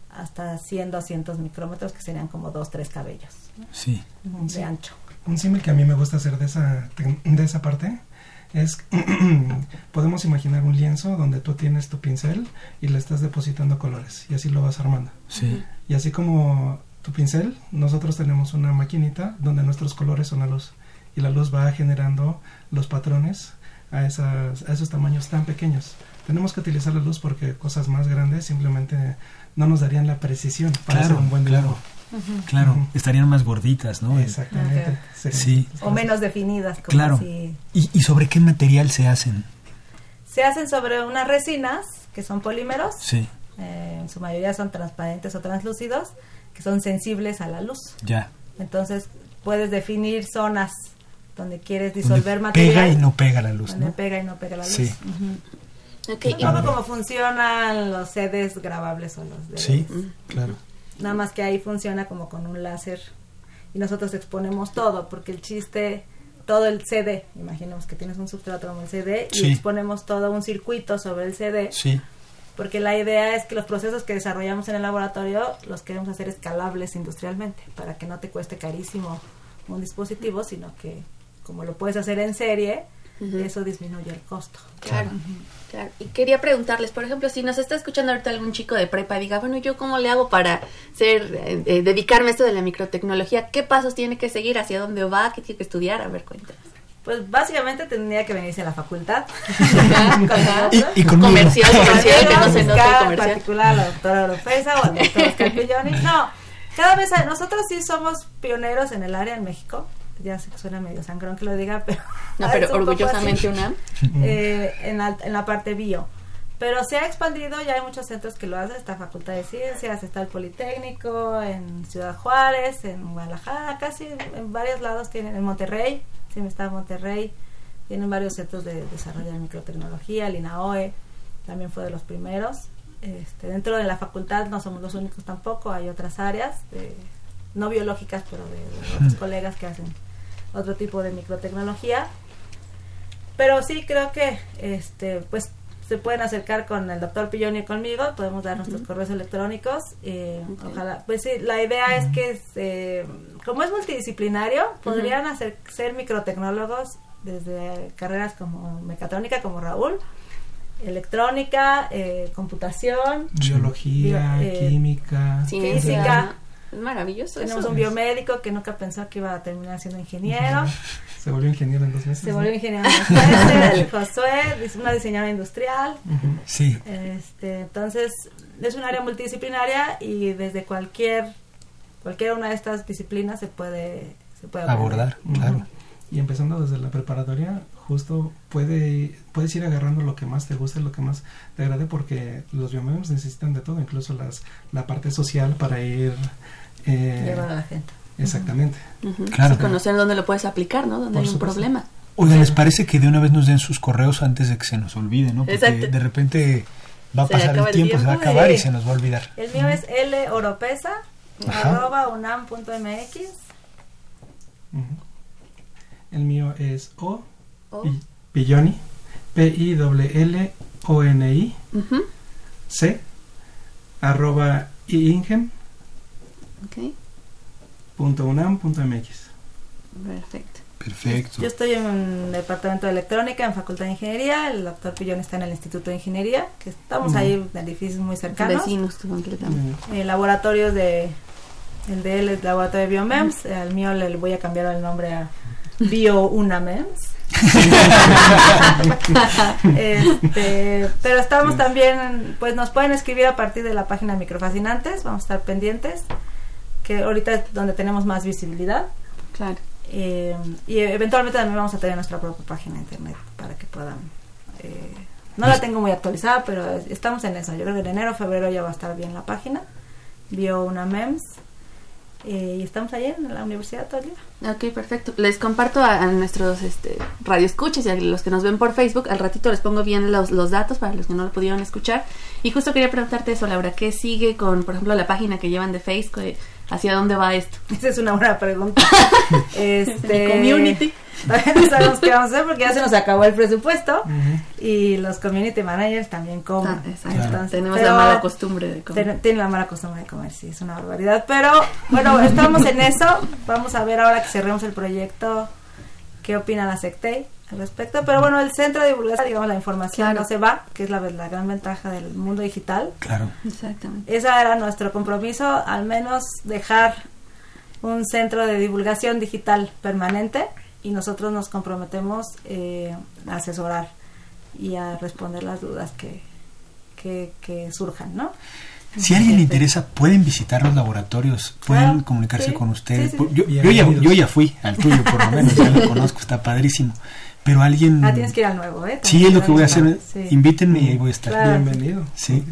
Speaker 4: hasta 100, 200 micrómetros, que serían como dos, tres cabellos
Speaker 1: sí.
Speaker 4: de ancho
Speaker 5: un símil que a mí me gusta hacer de esa, de esa parte es, podemos imaginar un lienzo donde tú tienes tu pincel y le estás depositando colores y así lo vas armando.
Speaker 1: Sí.
Speaker 5: Y así como tu pincel, nosotros tenemos una maquinita donde nuestros colores son la luz y la luz va generando los patrones a, esas, a esos tamaños tan pequeños. Tenemos que utilizar la luz porque cosas más grandes simplemente no nos darían la precisión para hacer un buen dibujo.
Speaker 1: Claro, estarían más gorditas, ¿no?
Speaker 5: Exactamente.
Speaker 1: Sí.
Speaker 4: O menos definidas.
Speaker 1: Como claro. ¿Y, ¿Y sobre qué material se hacen?
Speaker 4: Se hacen sobre unas resinas, que son polímeros.
Speaker 1: Sí.
Speaker 4: Eh, en su mayoría son transparentes o translúcidos, que son sensibles a la luz.
Speaker 1: Ya.
Speaker 4: Entonces puedes definir zonas donde quieres disolver
Speaker 1: donde
Speaker 4: material.
Speaker 1: Pega y no pega la luz.
Speaker 4: Donde
Speaker 1: ¿no?
Speaker 4: pega y no pega la luz.
Speaker 1: Sí.
Speaker 4: Un poco como funcionan los CDs grabables o los DVDs.
Speaker 1: Sí, claro.
Speaker 4: Nada más que ahí funciona como con un láser y nosotros exponemos todo, porque el chiste, todo el CD, imaginemos que tienes un substrato como el CD y exponemos todo un circuito sobre el CD,
Speaker 1: Sí,
Speaker 4: porque la idea es que los procesos que desarrollamos en el laboratorio los queremos hacer escalables industrialmente, para que no te cueste carísimo un dispositivo, sino que como lo puedes hacer en serie, eso disminuye el costo.
Speaker 2: Claro, claro. Y quería preguntarles, por ejemplo, si nos está escuchando ahorita algún chico de prepa y diga, bueno, ¿yo cómo le hago para ser, eh, eh, dedicarme a esto de la microtecnología? ¿Qué pasos tiene que seguir? ¿Hacia dónde va? ¿Qué tiene que estudiar? A ver, cuéntanos.
Speaker 4: Pues básicamente tendría que venirse a la facultad.
Speaker 1: Y- y conmigo.
Speaker 2: Comercial, comercial, que no se
Speaker 4: Buscar
Speaker 2: note
Speaker 4: en
Speaker 2: comercial.
Speaker 4: particular a la doctora Oropesa o al doctor Oscar Pilloni. No, cada vez hay- nosotros sí somos pioneros en el área en México. Ya sé que suena medio sangrón que lo diga, pero...
Speaker 2: No, pero
Speaker 4: un
Speaker 2: orgullosamente
Speaker 4: así.
Speaker 2: UNAM.
Speaker 4: Eh, en, la, en la parte bio. Pero se ha expandido, ya hay muchos centros que lo hacen, está Facultad de Ciencias, está el Politécnico, en Ciudad Juárez, en Guadalajara, casi en varios lados tienen, en Monterrey, sí está en Monterrey, tienen varios centros de desarrollo de microtecnología, el INAOE también fue de los primeros. Este, dentro de la facultad no somos los únicos tampoco, hay otras áreas, de- no biológicas, pero de, de otros colegas que hacen otro tipo de microtecnología. Pero sí creo que este pues se pueden acercar con el doctor Pilloni y conmigo, podemos dar nuestros correos electrónicos. eh. Ojalá, pues sí, la idea es que se- como es multidisciplinario, podrían hacer, ser microtecnólogos desde carreras como mecatrónica, como Raúl, electrónica, eh, computación.
Speaker 5: Biología,
Speaker 4: Bio- eh,
Speaker 5: química.
Speaker 2: Ciencia.
Speaker 4: Física.
Speaker 2: Es maravilloso.
Speaker 4: Tenemos
Speaker 2: eso.
Speaker 4: un biomédico que nunca pensó que iba a terminar siendo ingeniero.
Speaker 5: Se volvió ingeniero en dos meses.
Speaker 4: Se
Speaker 5: ¿no?
Speaker 4: volvió ingeniero industrial. Josué, es una diseñadora industrial.
Speaker 1: Sí.
Speaker 4: Este, entonces, es un área multidisciplinaria y desde cualquier cualquier una de estas disciplinas se puede se puede
Speaker 1: Abordar, claro.
Speaker 5: Y empezando desde la preparatoria, justo puede, puedes ir agarrando lo que más te guste, lo que más te agrade, porque los biomemes necesitan de todo, incluso las la parte social para ir... eh,
Speaker 4: llevar a la gente.
Speaker 5: exactamente.
Speaker 2: Ujú.
Speaker 1: Claro.
Speaker 2: Sí, conocer dónde lo puedes aplicar, ¿no? Donde
Speaker 5: Por
Speaker 2: hay un problema.
Speaker 1: Oigan, ¿les parece que de una vez nos den sus correos antes de que se nos olvide, no? Porque
Speaker 2: Exacto.
Speaker 1: de repente va a
Speaker 2: Se
Speaker 1: pasar el
Speaker 2: el
Speaker 1: tiempo, se va a acabar y se nos va a olvidar.
Speaker 4: El mío es loropesa arroba unam.mx.
Speaker 5: El mío es O,
Speaker 2: Oh.
Speaker 5: Pi- Pilloni, P-I-L-L-O-N-I,
Speaker 2: Ujú.
Speaker 5: C, arroba iingem
Speaker 2: Ok,
Speaker 5: punto unam punto mx.
Speaker 2: perfecto.
Speaker 1: Perfecto.
Speaker 4: Yo estoy en el departamento de electrónica en Facultad de Ingeniería, el doctor Pillón está en el Instituto de Ingeniería, que estamos ahí en edificios muy cercanos.
Speaker 2: Vecinos completamente.
Speaker 5: Mm,
Speaker 4: eh, laboratorios de el de él es laboratorio de Biomems, al mío le voy a cambiar el nombre a BioUnamems. este, pero estamos también, pues nos pueden escribir a partir de la página Microfascinantes, vamos a estar pendientes, que ahorita es donde tenemos más visibilidad.
Speaker 2: Claro.
Speaker 4: Eh, y eventualmente también vamos a tener nuestra propia página de internet para que puedan. eh, no la tengo muy actualizada, pero es- estamos en eso. Yo creo que en enero, febrero ya va a estar bien la página. Vio una MEMS. eh, y estamos ahí en la universidad día.
Speaker 2: Ok, perfecto. Les comparto a, a nuestros este, radioescuchas y a los que nos ven por Facebook. Al ratito les pongo bien los, los datos para los que no lo pudieron escuchar. Y justo quería preguntarte eso, Laura. ¿Qué sigue con, por ejemplo, la página que llevan de Facebook? ¿Hacia dónde va esto?
Speaker 4: Esa es una buena pregunta. este,
Speaker 2: community.
Speaker 4: Todavía no sabemos qué vamos a hacer porque ya se nos acabó el presupuesto. Y los community managers también comen.
Speaker 2: Ah, exacto.
Speaker 4: Entonces,
Speaker 2: Tenemos la mala costumbre de comer.
Speaker 4: Ten- Tienen la mala costumbre de comer, sí, es una barbaridad. Pero bueno, estamos en eso. Vamos a ver ahora que cerremos el proyecto qué opina la SECTEI al respecto. Pero bueno, el centro de divulgación, digamos, la información
Speaker 2: Claro.
Speaker 4: no se va, que es la, la gran ventaja del mundo digital.
Speaker 1: Claro.
Speaker 2: Exactamente.
Speaker 4: Ese era nuestro compromiso, al menos dejar un centro de divulgación digital permanente y nosotros nos comprometemos eh, a asesorar y a responder las dudas que, que, que surjan, ¿no?
Speaker 1: Si a alguien le interesa, pueden visitar los laboratorios, pueden comunicarse
Speaker 4: sí,
Speaker 1: con ustedes.
Speaker 4: sí, sí.
Speaker 1: Yo, yo ya, yo ya fui al tuyo, por lo menos, ya lo conozco, está padrísimo. Pero alguien...
Speaker 4: Ah, tienes que ir al nuevo, ¿eh?
Speaker 1: Sí, es lo que voy a hacer.
Speaker 4: Sí.
Speaker 1: Invítenme y ahí voy a estar.
Speaker 4: Claro.
Speaker 5: Bienvenido.
Speaker 1: Sí.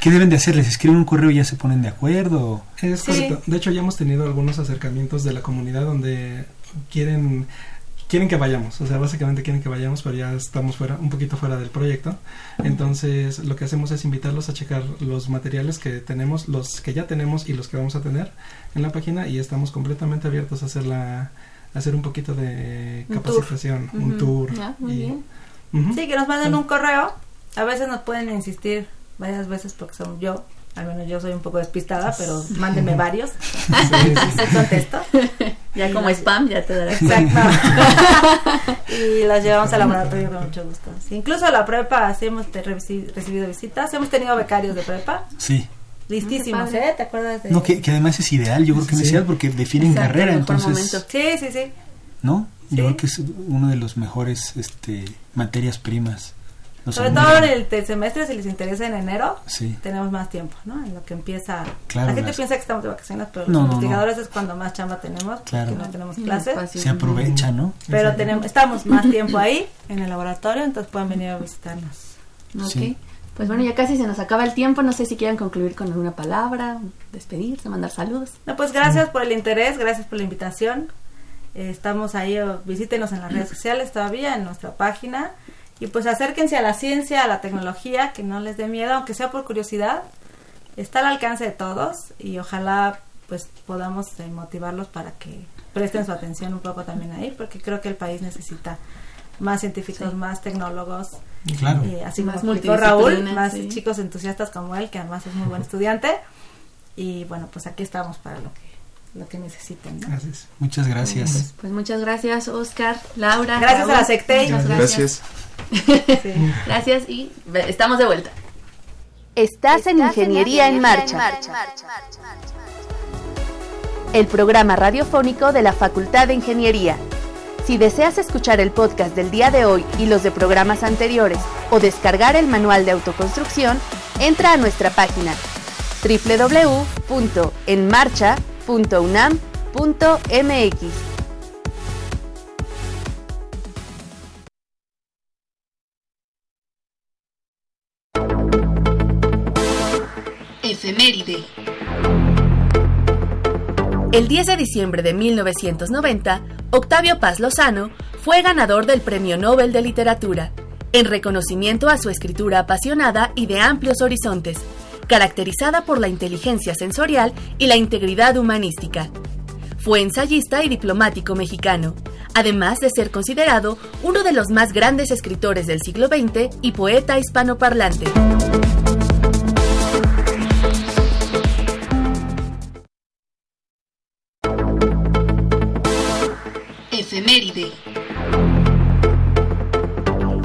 Speaker 1: ¿Qué deben de hacer? ¿Les escriben un correo y ya se ponen de acuerdo?
Speaker 5: Es
Speaker 4: Sí.
Speaker 5: correcto. De hecho, ya hemos tenido algunos acercamientos de la comunidad donde quieren quieren que vayamos, o sea, básicamente quieren que vayamos, pero ya estamos fuera, un poquito fuera del proyecto. Entonces, lo que hacemos es invitarlos a checar los materiales que tenemos, los que ya tenemos y los que vamos a tener en la página y estamos completamente abiertos a hacer la hacer un poquito de capacitación, un tour.
Speaker 4: Sí, que nos manden un correo. A veces nos pueden insistir varias veces porque son yo al menos yo soy un poco despistada, pero mándenme varios. Sí, sí, contesto.
Speaker 2: Ya como spam, ya te daré.
Speaker 4: Exacto. y las llevamos al laboratorio con mucho gusto. incluso la prepa, sí hemos recibido visitas, hemos tenido becarios de prepa.
Speaker 1: Sí.
Speaker 4: Listísimos, ¿eh? ¿Te acuerdas de...?
Speaker 1: No, que, además es ideal, yo creo que es ideal porque definen carrera, entonces...
Speaker 4: Sí, sí, sí.
Speaker 1: ¿No? Yo creo que es uno de los mejores este, materias primas
Speaker 4: sobre todo en el semestre, si les interesa en enero, tenemos más tiempo, ¿no? En lo que empieza... la gente piensa que estamos de vacaciones, pero los investigadores es cuando más chamba tenemos, porque no tenemos clases.
Speaker 1: Se aprovecha, ¿no?
Speaker 4: Pero tenemos, estamos más tiempo ahí, en el laboratorio, entonces pueden venir a visitarnos.
Speaker 2: Ok. Pues bueno, ya casi se nos acaba el tiempo. No sé si quieren concluir con alguna palabra, despedirse, mandar saludos.
Speaker 4: No, pues gracias por el interés, gracias por la invitación. Eh, estamos ahí, visítenos en las redes sociales todavía, en nuestra página. Y pues acérquense a la ciencia, a la tecnología, que no les dé miedo, aunque sea por curiosidad. Está al alcance de todos y ojalá pues podamos eh, motivarlos para que presten su atención un poco también ahí, porque creo que el país necesita más científicos, más tecnólogos,
Speaker 1: claro.
Speaker 4: Eh, así más como Raúl, más chicos entusiastas como él, que además es muy buen estudiante. Y bueno, pues aquí estamos para lo que lo que necesiten.
Speaker 1: Muchas gracias.
Speaker 2: Pues, muchas gracias, Oscar, Laura.
Speaker 4: Gracias a la SECTE.
Speaker 6: gracias.
Speaker 2: Gracias. y estamos de vuelta.
Speaker 3: Estás, en Ingeniería, en, marcha. El programa radiofónico de la Facultad de Ingeniería. Si deseas escuchar el podcast del día de hoy y los de programas anteriores o descargar el manual de autoconstrucción, entra a nuestra página www.enmarcha.com www.unam.mx. Efeméride. El 10 de diciembre de 1990, Octavio Paz Lozano fue ganador del Premio Nobel de Literatura, en reconocimiento a su escritura apasionada y de amplios horizontes, caracterizada por la inteligencia sensorial y la integridad humanística. Fue ensayista y diplomático mexicano, además de ser considerado uno de los más grandes escritores del siglo XX y poeta hispanoparlante.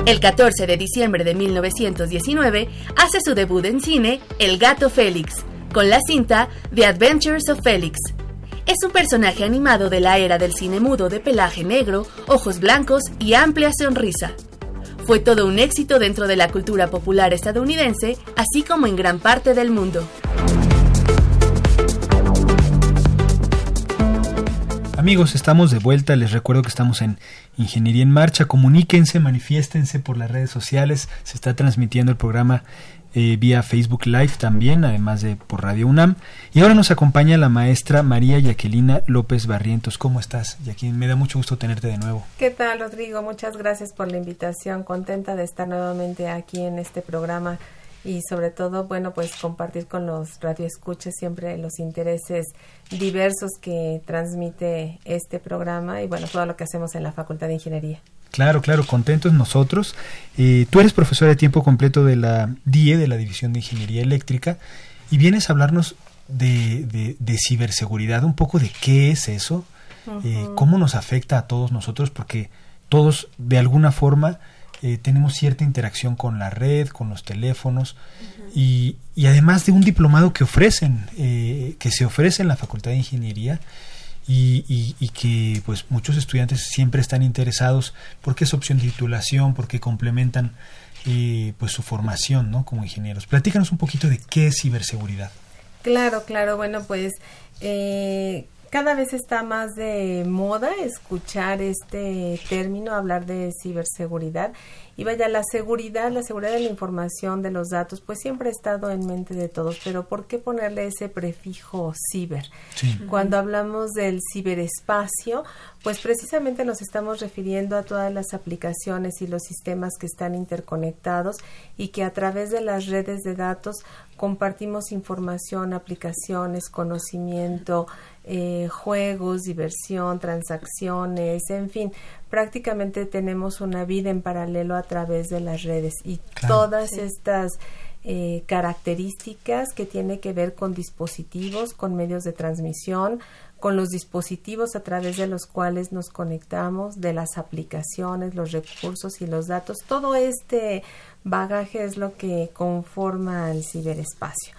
Speaker 3: El 14 de diciembre de 1919 hace su debut en cine El gato Félix, con la cinta The Adventures of Félix. Es un personaje animado de la era del cine mudo de pelaje negro, ojos blancos y amplia sonrisa. Fue todo un éxito dentro de la cultura popular estadounidense, así como en gran parte del mundo.
Speaker 1: Amigos, estamos de vuelta. Les recuerdo que estamos en Ingeniería en Marcha. Comuníquense, manifiéstense por las redes sociales. Se está transmitiendo el programa eh, vía Facebook Live también, además de por Radio UNAM. Y ahora nos acompaña la maestra María Yaquelina López Barrientos. ¿Cómo estás, Yaquín? Me da mucho gusto tenerte de nuevo.
Speaker 7: ¿Qué tal, Rodrigo? Muchas gracias por la invitación. Contenta de estar nuevamente aquí en este programa y sobre todo, bueno, pues compartir con los radioescuchas siempre los intereses diversos que transmite este programa y bueno, todo lo que hacemos en la Facultad de Ingeniería.
Speaker 1: Claro, claro, contentos nosotros. Eh, tú eres profesora de tiempo completo de la DIE, de la División de Ingeniería Eléctrica, y vienes a hablarnos de, de, ciberseguridad, un poco de qué es eso, eh, cómo nos afecta a todos nosotros, porque todos de alguna forma eh, tenemos cierta interacción con la red, con los teléfonos y, y, además de un diplomado que ofrecen, eh, que se ofrece en la Facultad de Ingeniería y, y, que pues muchos estudiantes siempre están interesados porque es opción de titulación, porque complementan eh, pues su formación ¿no? como ingenieros. Platícanos un poquito de qué es ciberseguridad.
Speaker 7: Claro, claro, bueno pues eh, cada vez está más de moda escuchar este término, hablar de ciberseguridad Y vaya, la seguridad, la seguridad de la información, de los datos, pues siempre ha estado en mente de todos, pero ¿por qué ponerle ese prefijo ciber? Cuando hablamos del ciberespacio, pues precisamente nos estamos refiriendo a todas las aplicaciones y los sistemas que están interconectados y que a través de las redes de datos compartimos información, aplicaciones, conocimiento, eh, juegos, diversión, transacciones, en fin, prácticamente tenemos una vida en paralelo a través de las redes y todas estas eh, características que tiene que ver con dispositivos, con medios de transmisión, con los dispositivos a través de los cuales nos conectamos, de las aplicaciones, los recursos y los datos. Todo este bagaje es lo que conforma el ciberespacio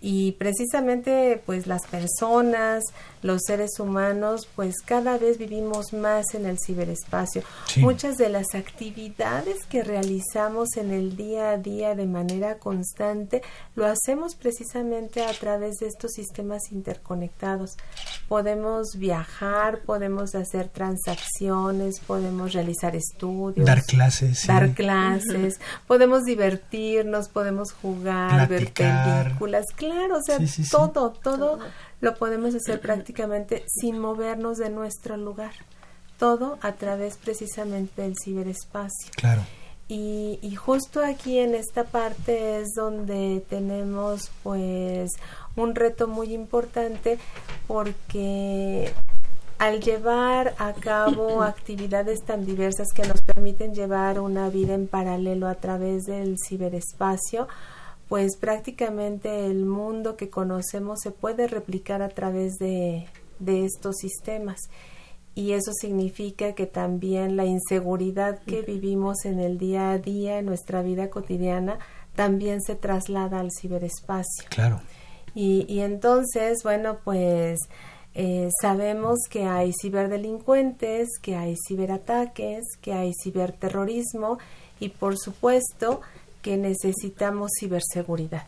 Speaker 7: y precisamente pues las personas, los seres humanos, pues cada vez vivimos más en el ciberespacio. Muchas de las actividades que realizamos en el día a día de manera constante lo hacemos precisamente a través de estos sistemas interconectados. Podemos viajar, podemos hacer transacciones, podemos realizar estudios,
Speaker 1: dar clases,
Speaker 7: dar clases, podemos divertirnos, podemos jugar, ver películas claro, o sea, todo, todo lo podemos hacer prácticamente sin movernos de nuestro lugar. Todo a través precisamente del ciberespacio.
Speaker 1: Claro.
Speaker 7: Y, y, justo aquí en esta parte es donde tenemos pues un reto muy importante porque al llevar a cabo actividades tan diversas que nos permiten llevar una vida en paralelo a través del ciberespacio, pues prácticamente el mundo que conocemos se puede replicar a través de, estos sistemas. Y eso significa que también la inseguridad que vivimos en el día a día, en nuestra vida cotidiana, también se traslada al ciberespacio.
Speaker 1: Claro.
Speaker 7: Y, y entonces, bueno, pues eh, sabemos que hay ciberdelincuentes, que hay ciberataques, que hay ciberterrorismo y por supuesto que necesitamos ciberseguridad.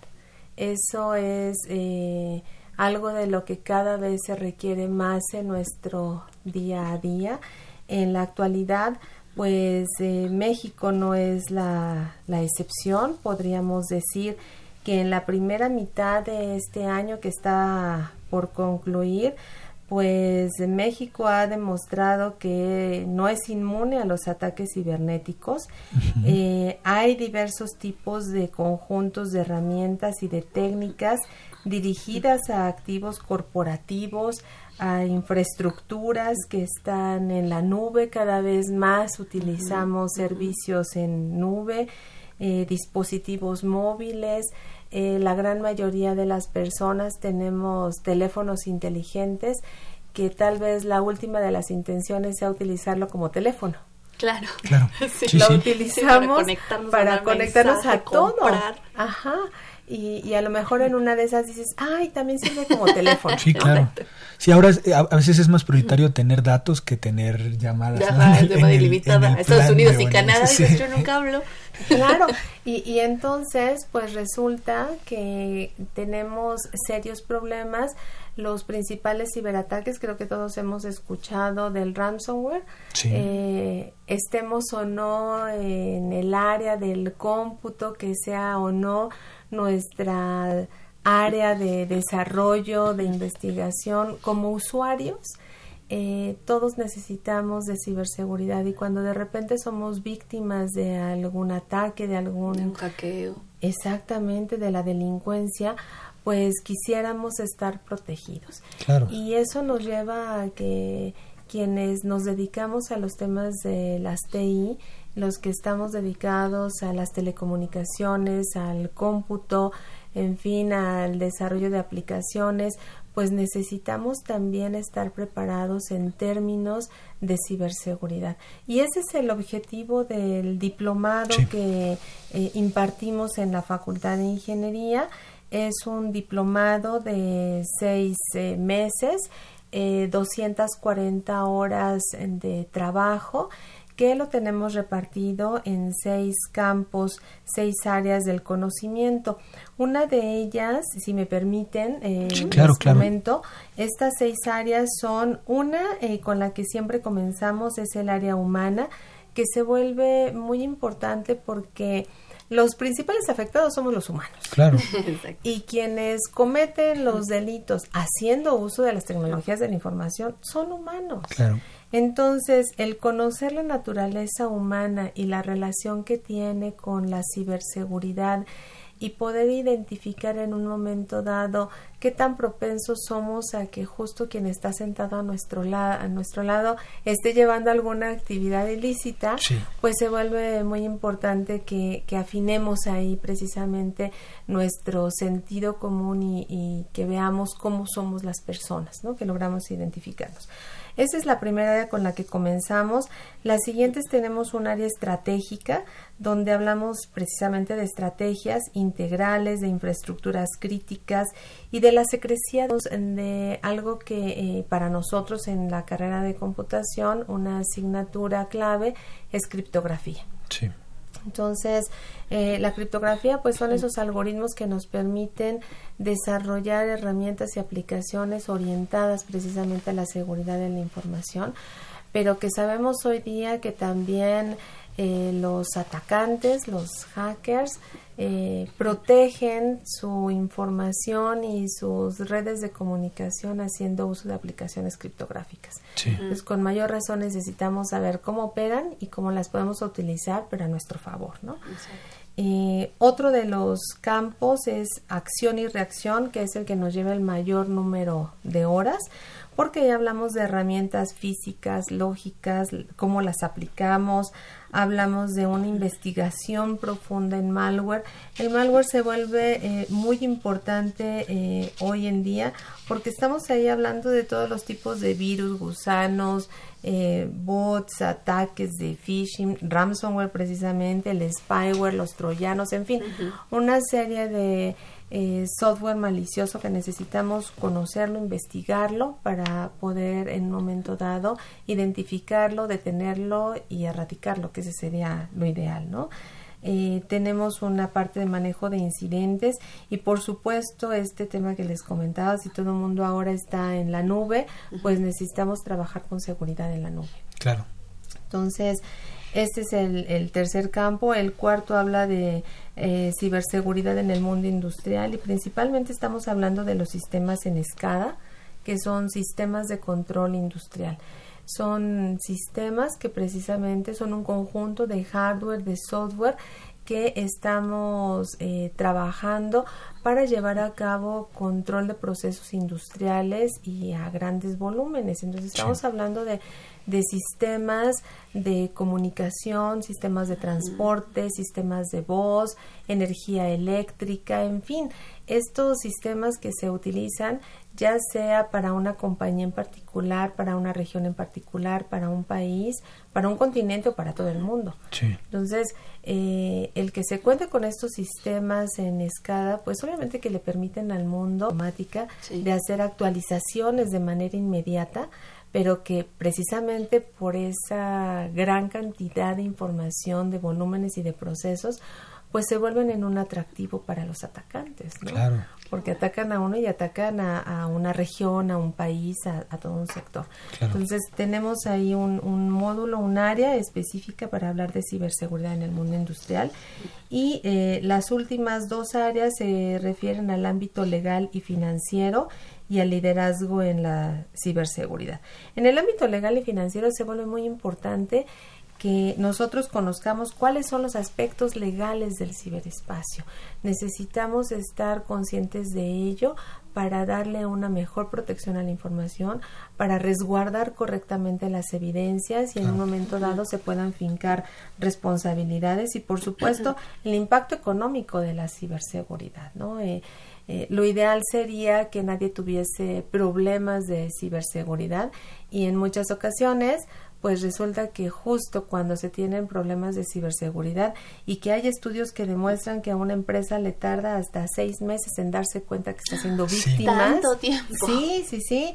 Speaker 7: Eso es eh, algo de lo que cada vez se requiere más en nuestro día a día. En la actualidad, pues eh, México no es la, la excepción. Podríamos decir que en la primera mitad de este año que está por concluir, pues México ha demostrado que no es inmune a los ataques cibernéticos. Eh, hay diversos tipos de conjuntos de herramientas y de técnicas dirigidas a activos corporativos, a infraestructuras que están en la nube. Cada vez más utilizamos servicios en nube, eh, dispositivos móviles. Eh, la gran mayoría de las personas tenemos teléfonos inteligentes que tal vez la última de las intenciones sea utilizarlo como teléfono.
Speaker 2: Claro.
Speaker 1: claro.
Speaker 7: lo utilizamos para conectarnos, a, todo. Ajá. Y, a lo mejor en una de esas dices, ay, también sirve como teléfono.
Speaker 1: Sí, claro. Sí, ahora a, veces es más prioritario tener datos que tener llamadas.
Speaker 2: Llamadas ilimitada. Estados Unidos y Canadá, yo nunca hablo.
Speaker 7: Claro, y, y entonces pues resulta que tenemos serios problemas. Los principales ciberataques, creo que todos hemos escuchado del ransomware, eh, estemos o no en el área del cómputo, que sea o no nuestra área de desarrollo, de investigación como usuarios, eh, todos necesitamos de ciberseguridad. Y cuando de repente somos víctimas de algún ataque, de algún
Speaker 2: un hackeo,
Speaker 7: exactamente de la delincuencia, pues quisiéramos estar protegidos. Y eso nos lleva a que quienes nos dedicamos a los temas de las TI, los que estamos dedicados a las telecomunicaciones, al cómputo, en fin, al desarrollo de aplicaciones, pues necesitamos también estar preparados en términos de ciberseguridad. Y ese es el objetivo del diplomado que eh, impartimos en la Facultad de Ingeniería. Es un diplomado de seis eh, meses, eh, 240 horas de trabajo que lo tenemos repartido en seis campos, seis áreas del conocimiento. Una de ellas, si me permiten, eh,
Speaker 1: claro,
Speaker 7: estas seis áreas son una eh, con la que siempre comenzamos, es el área humana, que se vuelve muy importante porque los principales afectados somos los humanos.
Speaker 1: Claro.
Speaker 7: y quienes cometen los delitos haciendo uso de las tecnologías de la información son humanos.
Speaker 1: Claro.
Speaker 7: Entonces, el conocer la naturaleza humana y la relación que tiene con la ciberseguridad y poder identificar en un momento dado qué tan propensos somos a que justo quien está sentado a nuestro, lado a nuestro lado esté llevando alguna actividad ilícita, pues se vuelve muy importante que, que, afinemos ahí precisamente nuestro sentido común y, y que veamos cómo somos las personas, ¿no? que logramos identificarnos. Esa es la primera área con la que comenzamos. Las siguientes tenemos un área estratégica donde hablamos precisamente de estrategias integrales, de infraestructuras críticas y de la secrecía de algo que eh, para nosotros en la carrera de computación una asignatura clave es criptografía.
Speaker 1: Sí.
Speaker 7: Entonces, eh, la criptografía pues son esos algoritmos que nos permiten desarrollar herramientas y aplicaciones orientadas precisamente a la seguridad de la información, pero que sabemos hoy día que también eh, los atacantes, los hackers, eh, protegen su información y sus redes de comunicación haciendo uso de aplicaciones criptográficas. Entonces, con mayor razón necesitamos saber cómo operan y cómo las podemos utilizar, pero a nuestro favor, ¿no? Eh, otro de los campos es acción y reacción, que es el que nos lleva el mayor número de horas porque ya hablamos de herramientas físicas, lógicas, cómo las aplicamos, hablamos de una investigación profunda en malware. El malware se vuelve eh, muy importante eh, hoy en día porque estamos ahí hablando de todos los tipos de virus, gusanos, eh, bots, ataques de phishing, ransomware precisamente, el spyware, los troyanos, en fin, una serie de eh, software malicioso que necesitamos conocerlo, investigarlo para poder en un momento dado identificarlo, detenerlo y erradicarlo, que ese sería lo ideal, ¿no? Eh, tenemos una parte de manejo de incidentes y por supuesto este tema que les comentaba, si todo el mundo ahora está en la nube, pues necesitamos trabajar con seguridad en la nube.
Speaker 1: Claro.
Speaker 7: Entonces, este es el, tercer campo. El cuarto habla de eh, ciberseguridad en el mundo industrial y principalmente estamos hablando de los sistemas en escada, que son sistemas de control industrial. Son sistemas que precisamente son un conjunto de hardware, de software que estamos eh, trabajando para llevar a cabo control de procesos industriales y a grandes volúmenes. Entonces estamos hablando de de sistemas de comunicación, sistemas de transporte, sistemas de voz, energía eléctrica, en fin, estos sistemas que se utilizan ya sea para una compañía en particular, para una región en particular, para un país, para un continente o para todo el mundo. Entonces, eh, el que se cuente con estos sistemas en escala, pues obviamente que le permiten al mundo automática de hacer actualizaciones de manera inmediata pero que precisamente por esa gran cantidad de información, de volúmenes y de procesos, pues se vuelven en un atractivo para los atacantes, ¿no?
Speaker 1: Claro.
Speaker 7: Porque atacan a uno y atacan a, una región, a un país, a, todo un sector. Entonces tenemos ahí un, un, módulo, un área específica para hablar de ciberseguridad en el mundo industrial y eh, las últimas dos áreas se refieren al ámbito legal y financiero y al liderazgo en la ciberseguridad. En el ámbito legal y financiero se vuelve muy importante que nosotros conozcamos cuáles son los aspectos legales del ciberespacio. Necesitamos estar conscientes de ello para darle una mejor protección a la información, para resguardar correctamente las evidencias y en un momento dado se puedan fincar responsabilidades y por supuesto el impacto económico de la ciberseguridad, ¿no? Eh, eh, lo ideal sería que nadie tuviese problemas de ciberseguridad y en muchas ocasiones pues resulta que justo cuando se tienen problemas de ciberseguridad y que hay estudios que demuestran que a una empresa le tarda hasta seis meses en darse cuenta que está siendo víctima.
Speaker 2: Tanto tiempo.
Speaker 7: Sí, sí, sí.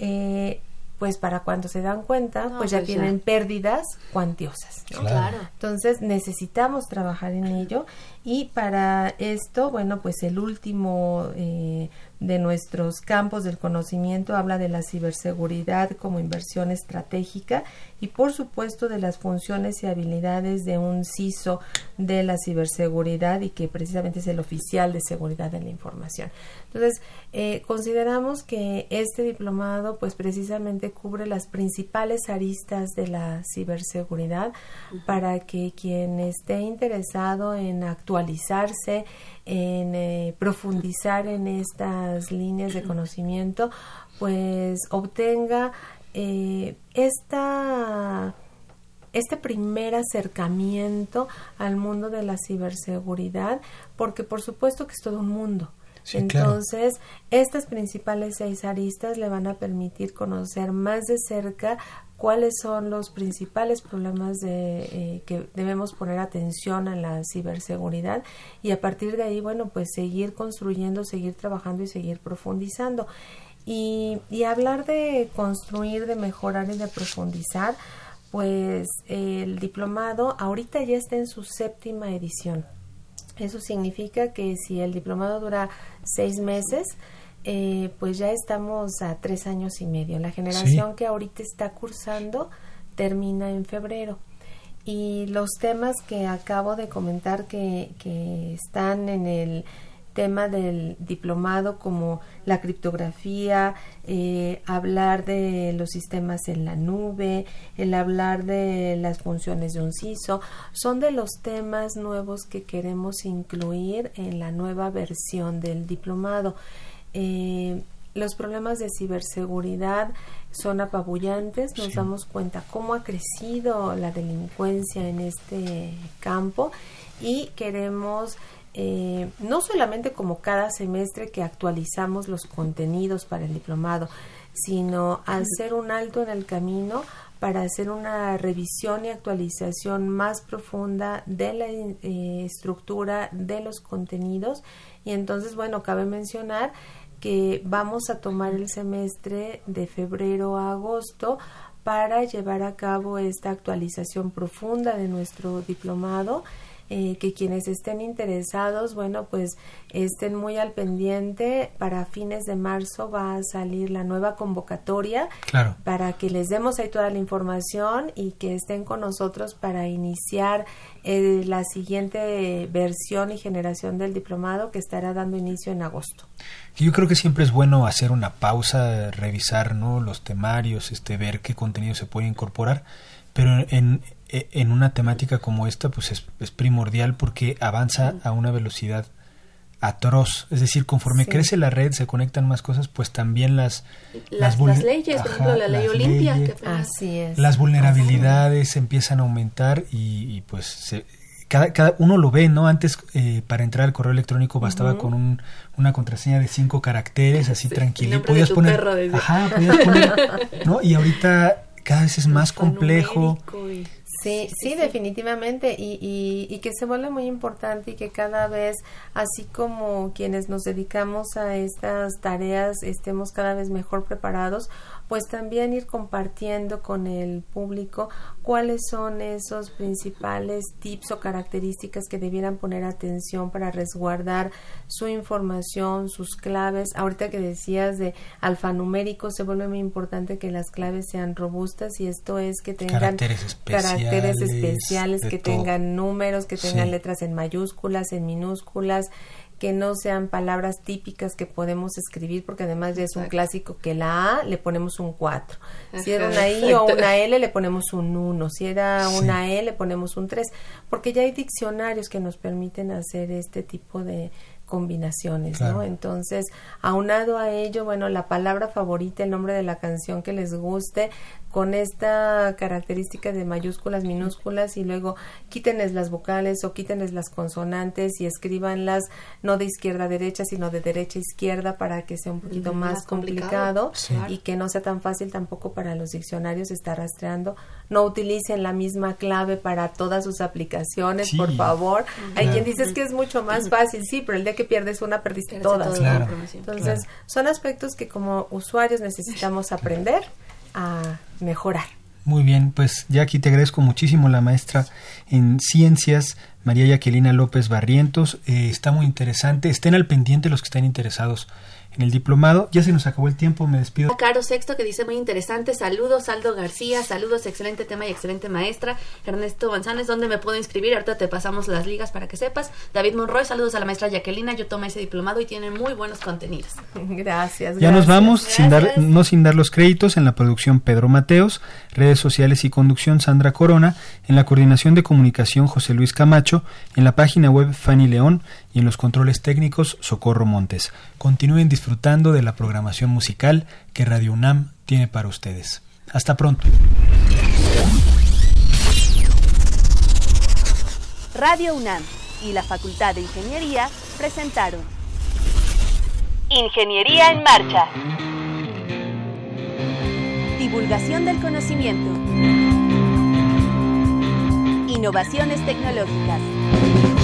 Speaker 7: Eh, pues para cuando se dan cuenta, pues ya pues tienen pérdidas cuantiosas.
Speaker 2: Claro.
Speaker 7: Entonces necesitamos trabajar en ello y para esto, bueno, pues el último eh, de nuestros campos del conocimiento habla de la ciberseguridad como inversión estratégica y por supuesto de las funciones y habilidades de un CISO de la ciberseguridad y que precisamente es el oficial de seguridad de la información. Entonces, eh, consideramos que este diplomado pues precisamente cubre las principales aristas de la ciberseguridad para que quien esté interesado en actualizarse, en eh, profundizar en estas líneas de conocimiento, pues obtenga eh, esta este primer acercamiento al mundo de la ciberseguridad, porque por supuesto que es todo un mundo. Entonces, estas principales seis aristas le van a permitir conocer más de cerca cuáles son los principales problemas de, eh, que debemos poner atención a la ciberseguridad y a partir de ahí, bueno, pues seguir construyendo, seguir trabajando y seguir profundizando. Y, y hablar de construir, de mejorar y de profundizar, pues el diplomado ahorita ya está en su séptima edición. Eso significa que si el diplomado dura seis meses, eh, pues ya estamos a tres años y medio. La generación que ahorita está cursando termina en febrero. Y los temas que acabo de comentar que, que están en el tema del diplomado como la criptografía, eh, hablar de los sistemas en la nube, el hablar de las funciones de un CISO, son de los temas nuevos que queremos incluir en la nueva versión del diplomado. Eh, los problemas de ciberseguridad son apabullantes, nos damos cuenta cómo ha crecido la delincuencia en este campo y queremos eh, no solamente como cada semestre que actualizamos los contenidos para el diplomado, sino hacer un alto en el camino para hacer una revisión y actualización más profunda de la eh, estructura de los contenidos. Y entonces, bueno, cabe mencionar que vamos a tomar el semestre de febrero a agosto para llevar a cabo esta actualización profunda de nuestro diplomado eh, que quienes estén interesados, bueno, pues estén muy al pendiente. Para fines de marzo va a salir la nueva convocatoria
Speaker 1: claro.
Speaker 7: para que les demos ahí toda la información y que estén con nosotros para iniciar eh, la siguiente versión y generación del diplomado que estará dando inicio en agosto.
Speaker 1: Yo creo que siempre es bueno hacer una pausa, revisar ¿no? los temarios, este, ver qué contenido se puede incorporar, pero en, en una temática como esta pues es, primordial porque avanza a una velocidad atroz, es decir, conforme crece la red, se conectan más cosas, pues también las
Speaker 2: las, leyes, por ejemplo, la ley Olimpia,
Speaker 7: así es.
Speaker 1: Las vulnerabilidades empiezan a aumentar y, pues cada, cada uno lo ve, ¿no? Antes eh, para entrar al correo electrónico bastaba con un, una contraseña de cinco caracteres, así tranquilo, podías poner, ajá, podías poner, ¿no? Y ahorita cada vez es más complejo.
Speaker 7: Sí, sí, definitivamente, y, y, y, que se vuelve muy importante y que cada vez, así como quienes nos dedicamos a estas tareas, estemos cada vez mejor preparados, pues también ir compartiendo con el público cuáles son esos principales tips o características que debieran poner atención para resguardar su información, sus claves. Ahorita que decías de alfanumérico, se vuelve muy importante que las claves sean robustas y esto es que tengan
Speaker 1: caracteres
Speaker 7: especiales, que tengan números, que tengan letras en mayúsculas, en minúsculas, que no sean palabras típicas que podemos escribir, porque además ya es un clásico que la A le ponemos un 4. Si era una I o una L le ponemos un 1. Si era una E le ponemos un 3. Porque ya hay diccionarios que nos permiten hacer este tipo de combinaciones, ¿no? Entonces, aunado a ello, bueno, la palabra favorita, el nombre de la canción que les guste, con esta característica de mayúsculas, minúsculas y luego quítenles las vocales o quítenles las consonantes y escríbanlas no de izquierda a derecha, sino de derecha a izquierda para que sea un poquito más, complicado, y que no sea tan fácil tampoco para los diccionarios estar rastreando. No utilicen la misma clave para todas sus aplicaciones, por favor. Hay quien dice que es mucho más fácil, sí, pero el día que pierdes una perdiste todas. Entonces, son aspectos que como usuarios necesitamos aprender a mejorar.
Speaker 1: Muy bien, pues ya aquí te agradezco muchísimo la maestra en ciencias, María Yaquelina López Barrientos. Eh, está muy interesante. Estén al pendiente los que estén interesados en el diplomado. Ya se nos acabó el tiempo, me despido.
Speaker 2: Caro Sexto que dice muy interesante, saludos Aldo García, saludos, excelente tema y excelente maestra. Ernesto González, ¿dónde me puedo inscribir? Ahorita te pasamos las ligas para que sepas. David Monroy, saludos a la maestra Jacquelina, yo tomé ese diplomado y tiene muy buenos contenidos.
Speaker 7: Gracias.
Speaker 1: Ya nos vamos, sin dar, no sin dar los créditos, en la producción Pedro Mateos, redes sociales y conducción Sandra Corona, en la coordinación de comunicación José Luis Camacho, en la página web Fanny León y en los controles técnicos Socorro Montes. Continúen disfrutando de la programación musical que Radio UNAM tiene para ustedes. Hasta pronto.
Speaker 3: Radio UNAM y la Facultad de Ingeniería presentaron Ingeniería en Marcha. Divulgación del conocimiento. Innovaciones tecnológicas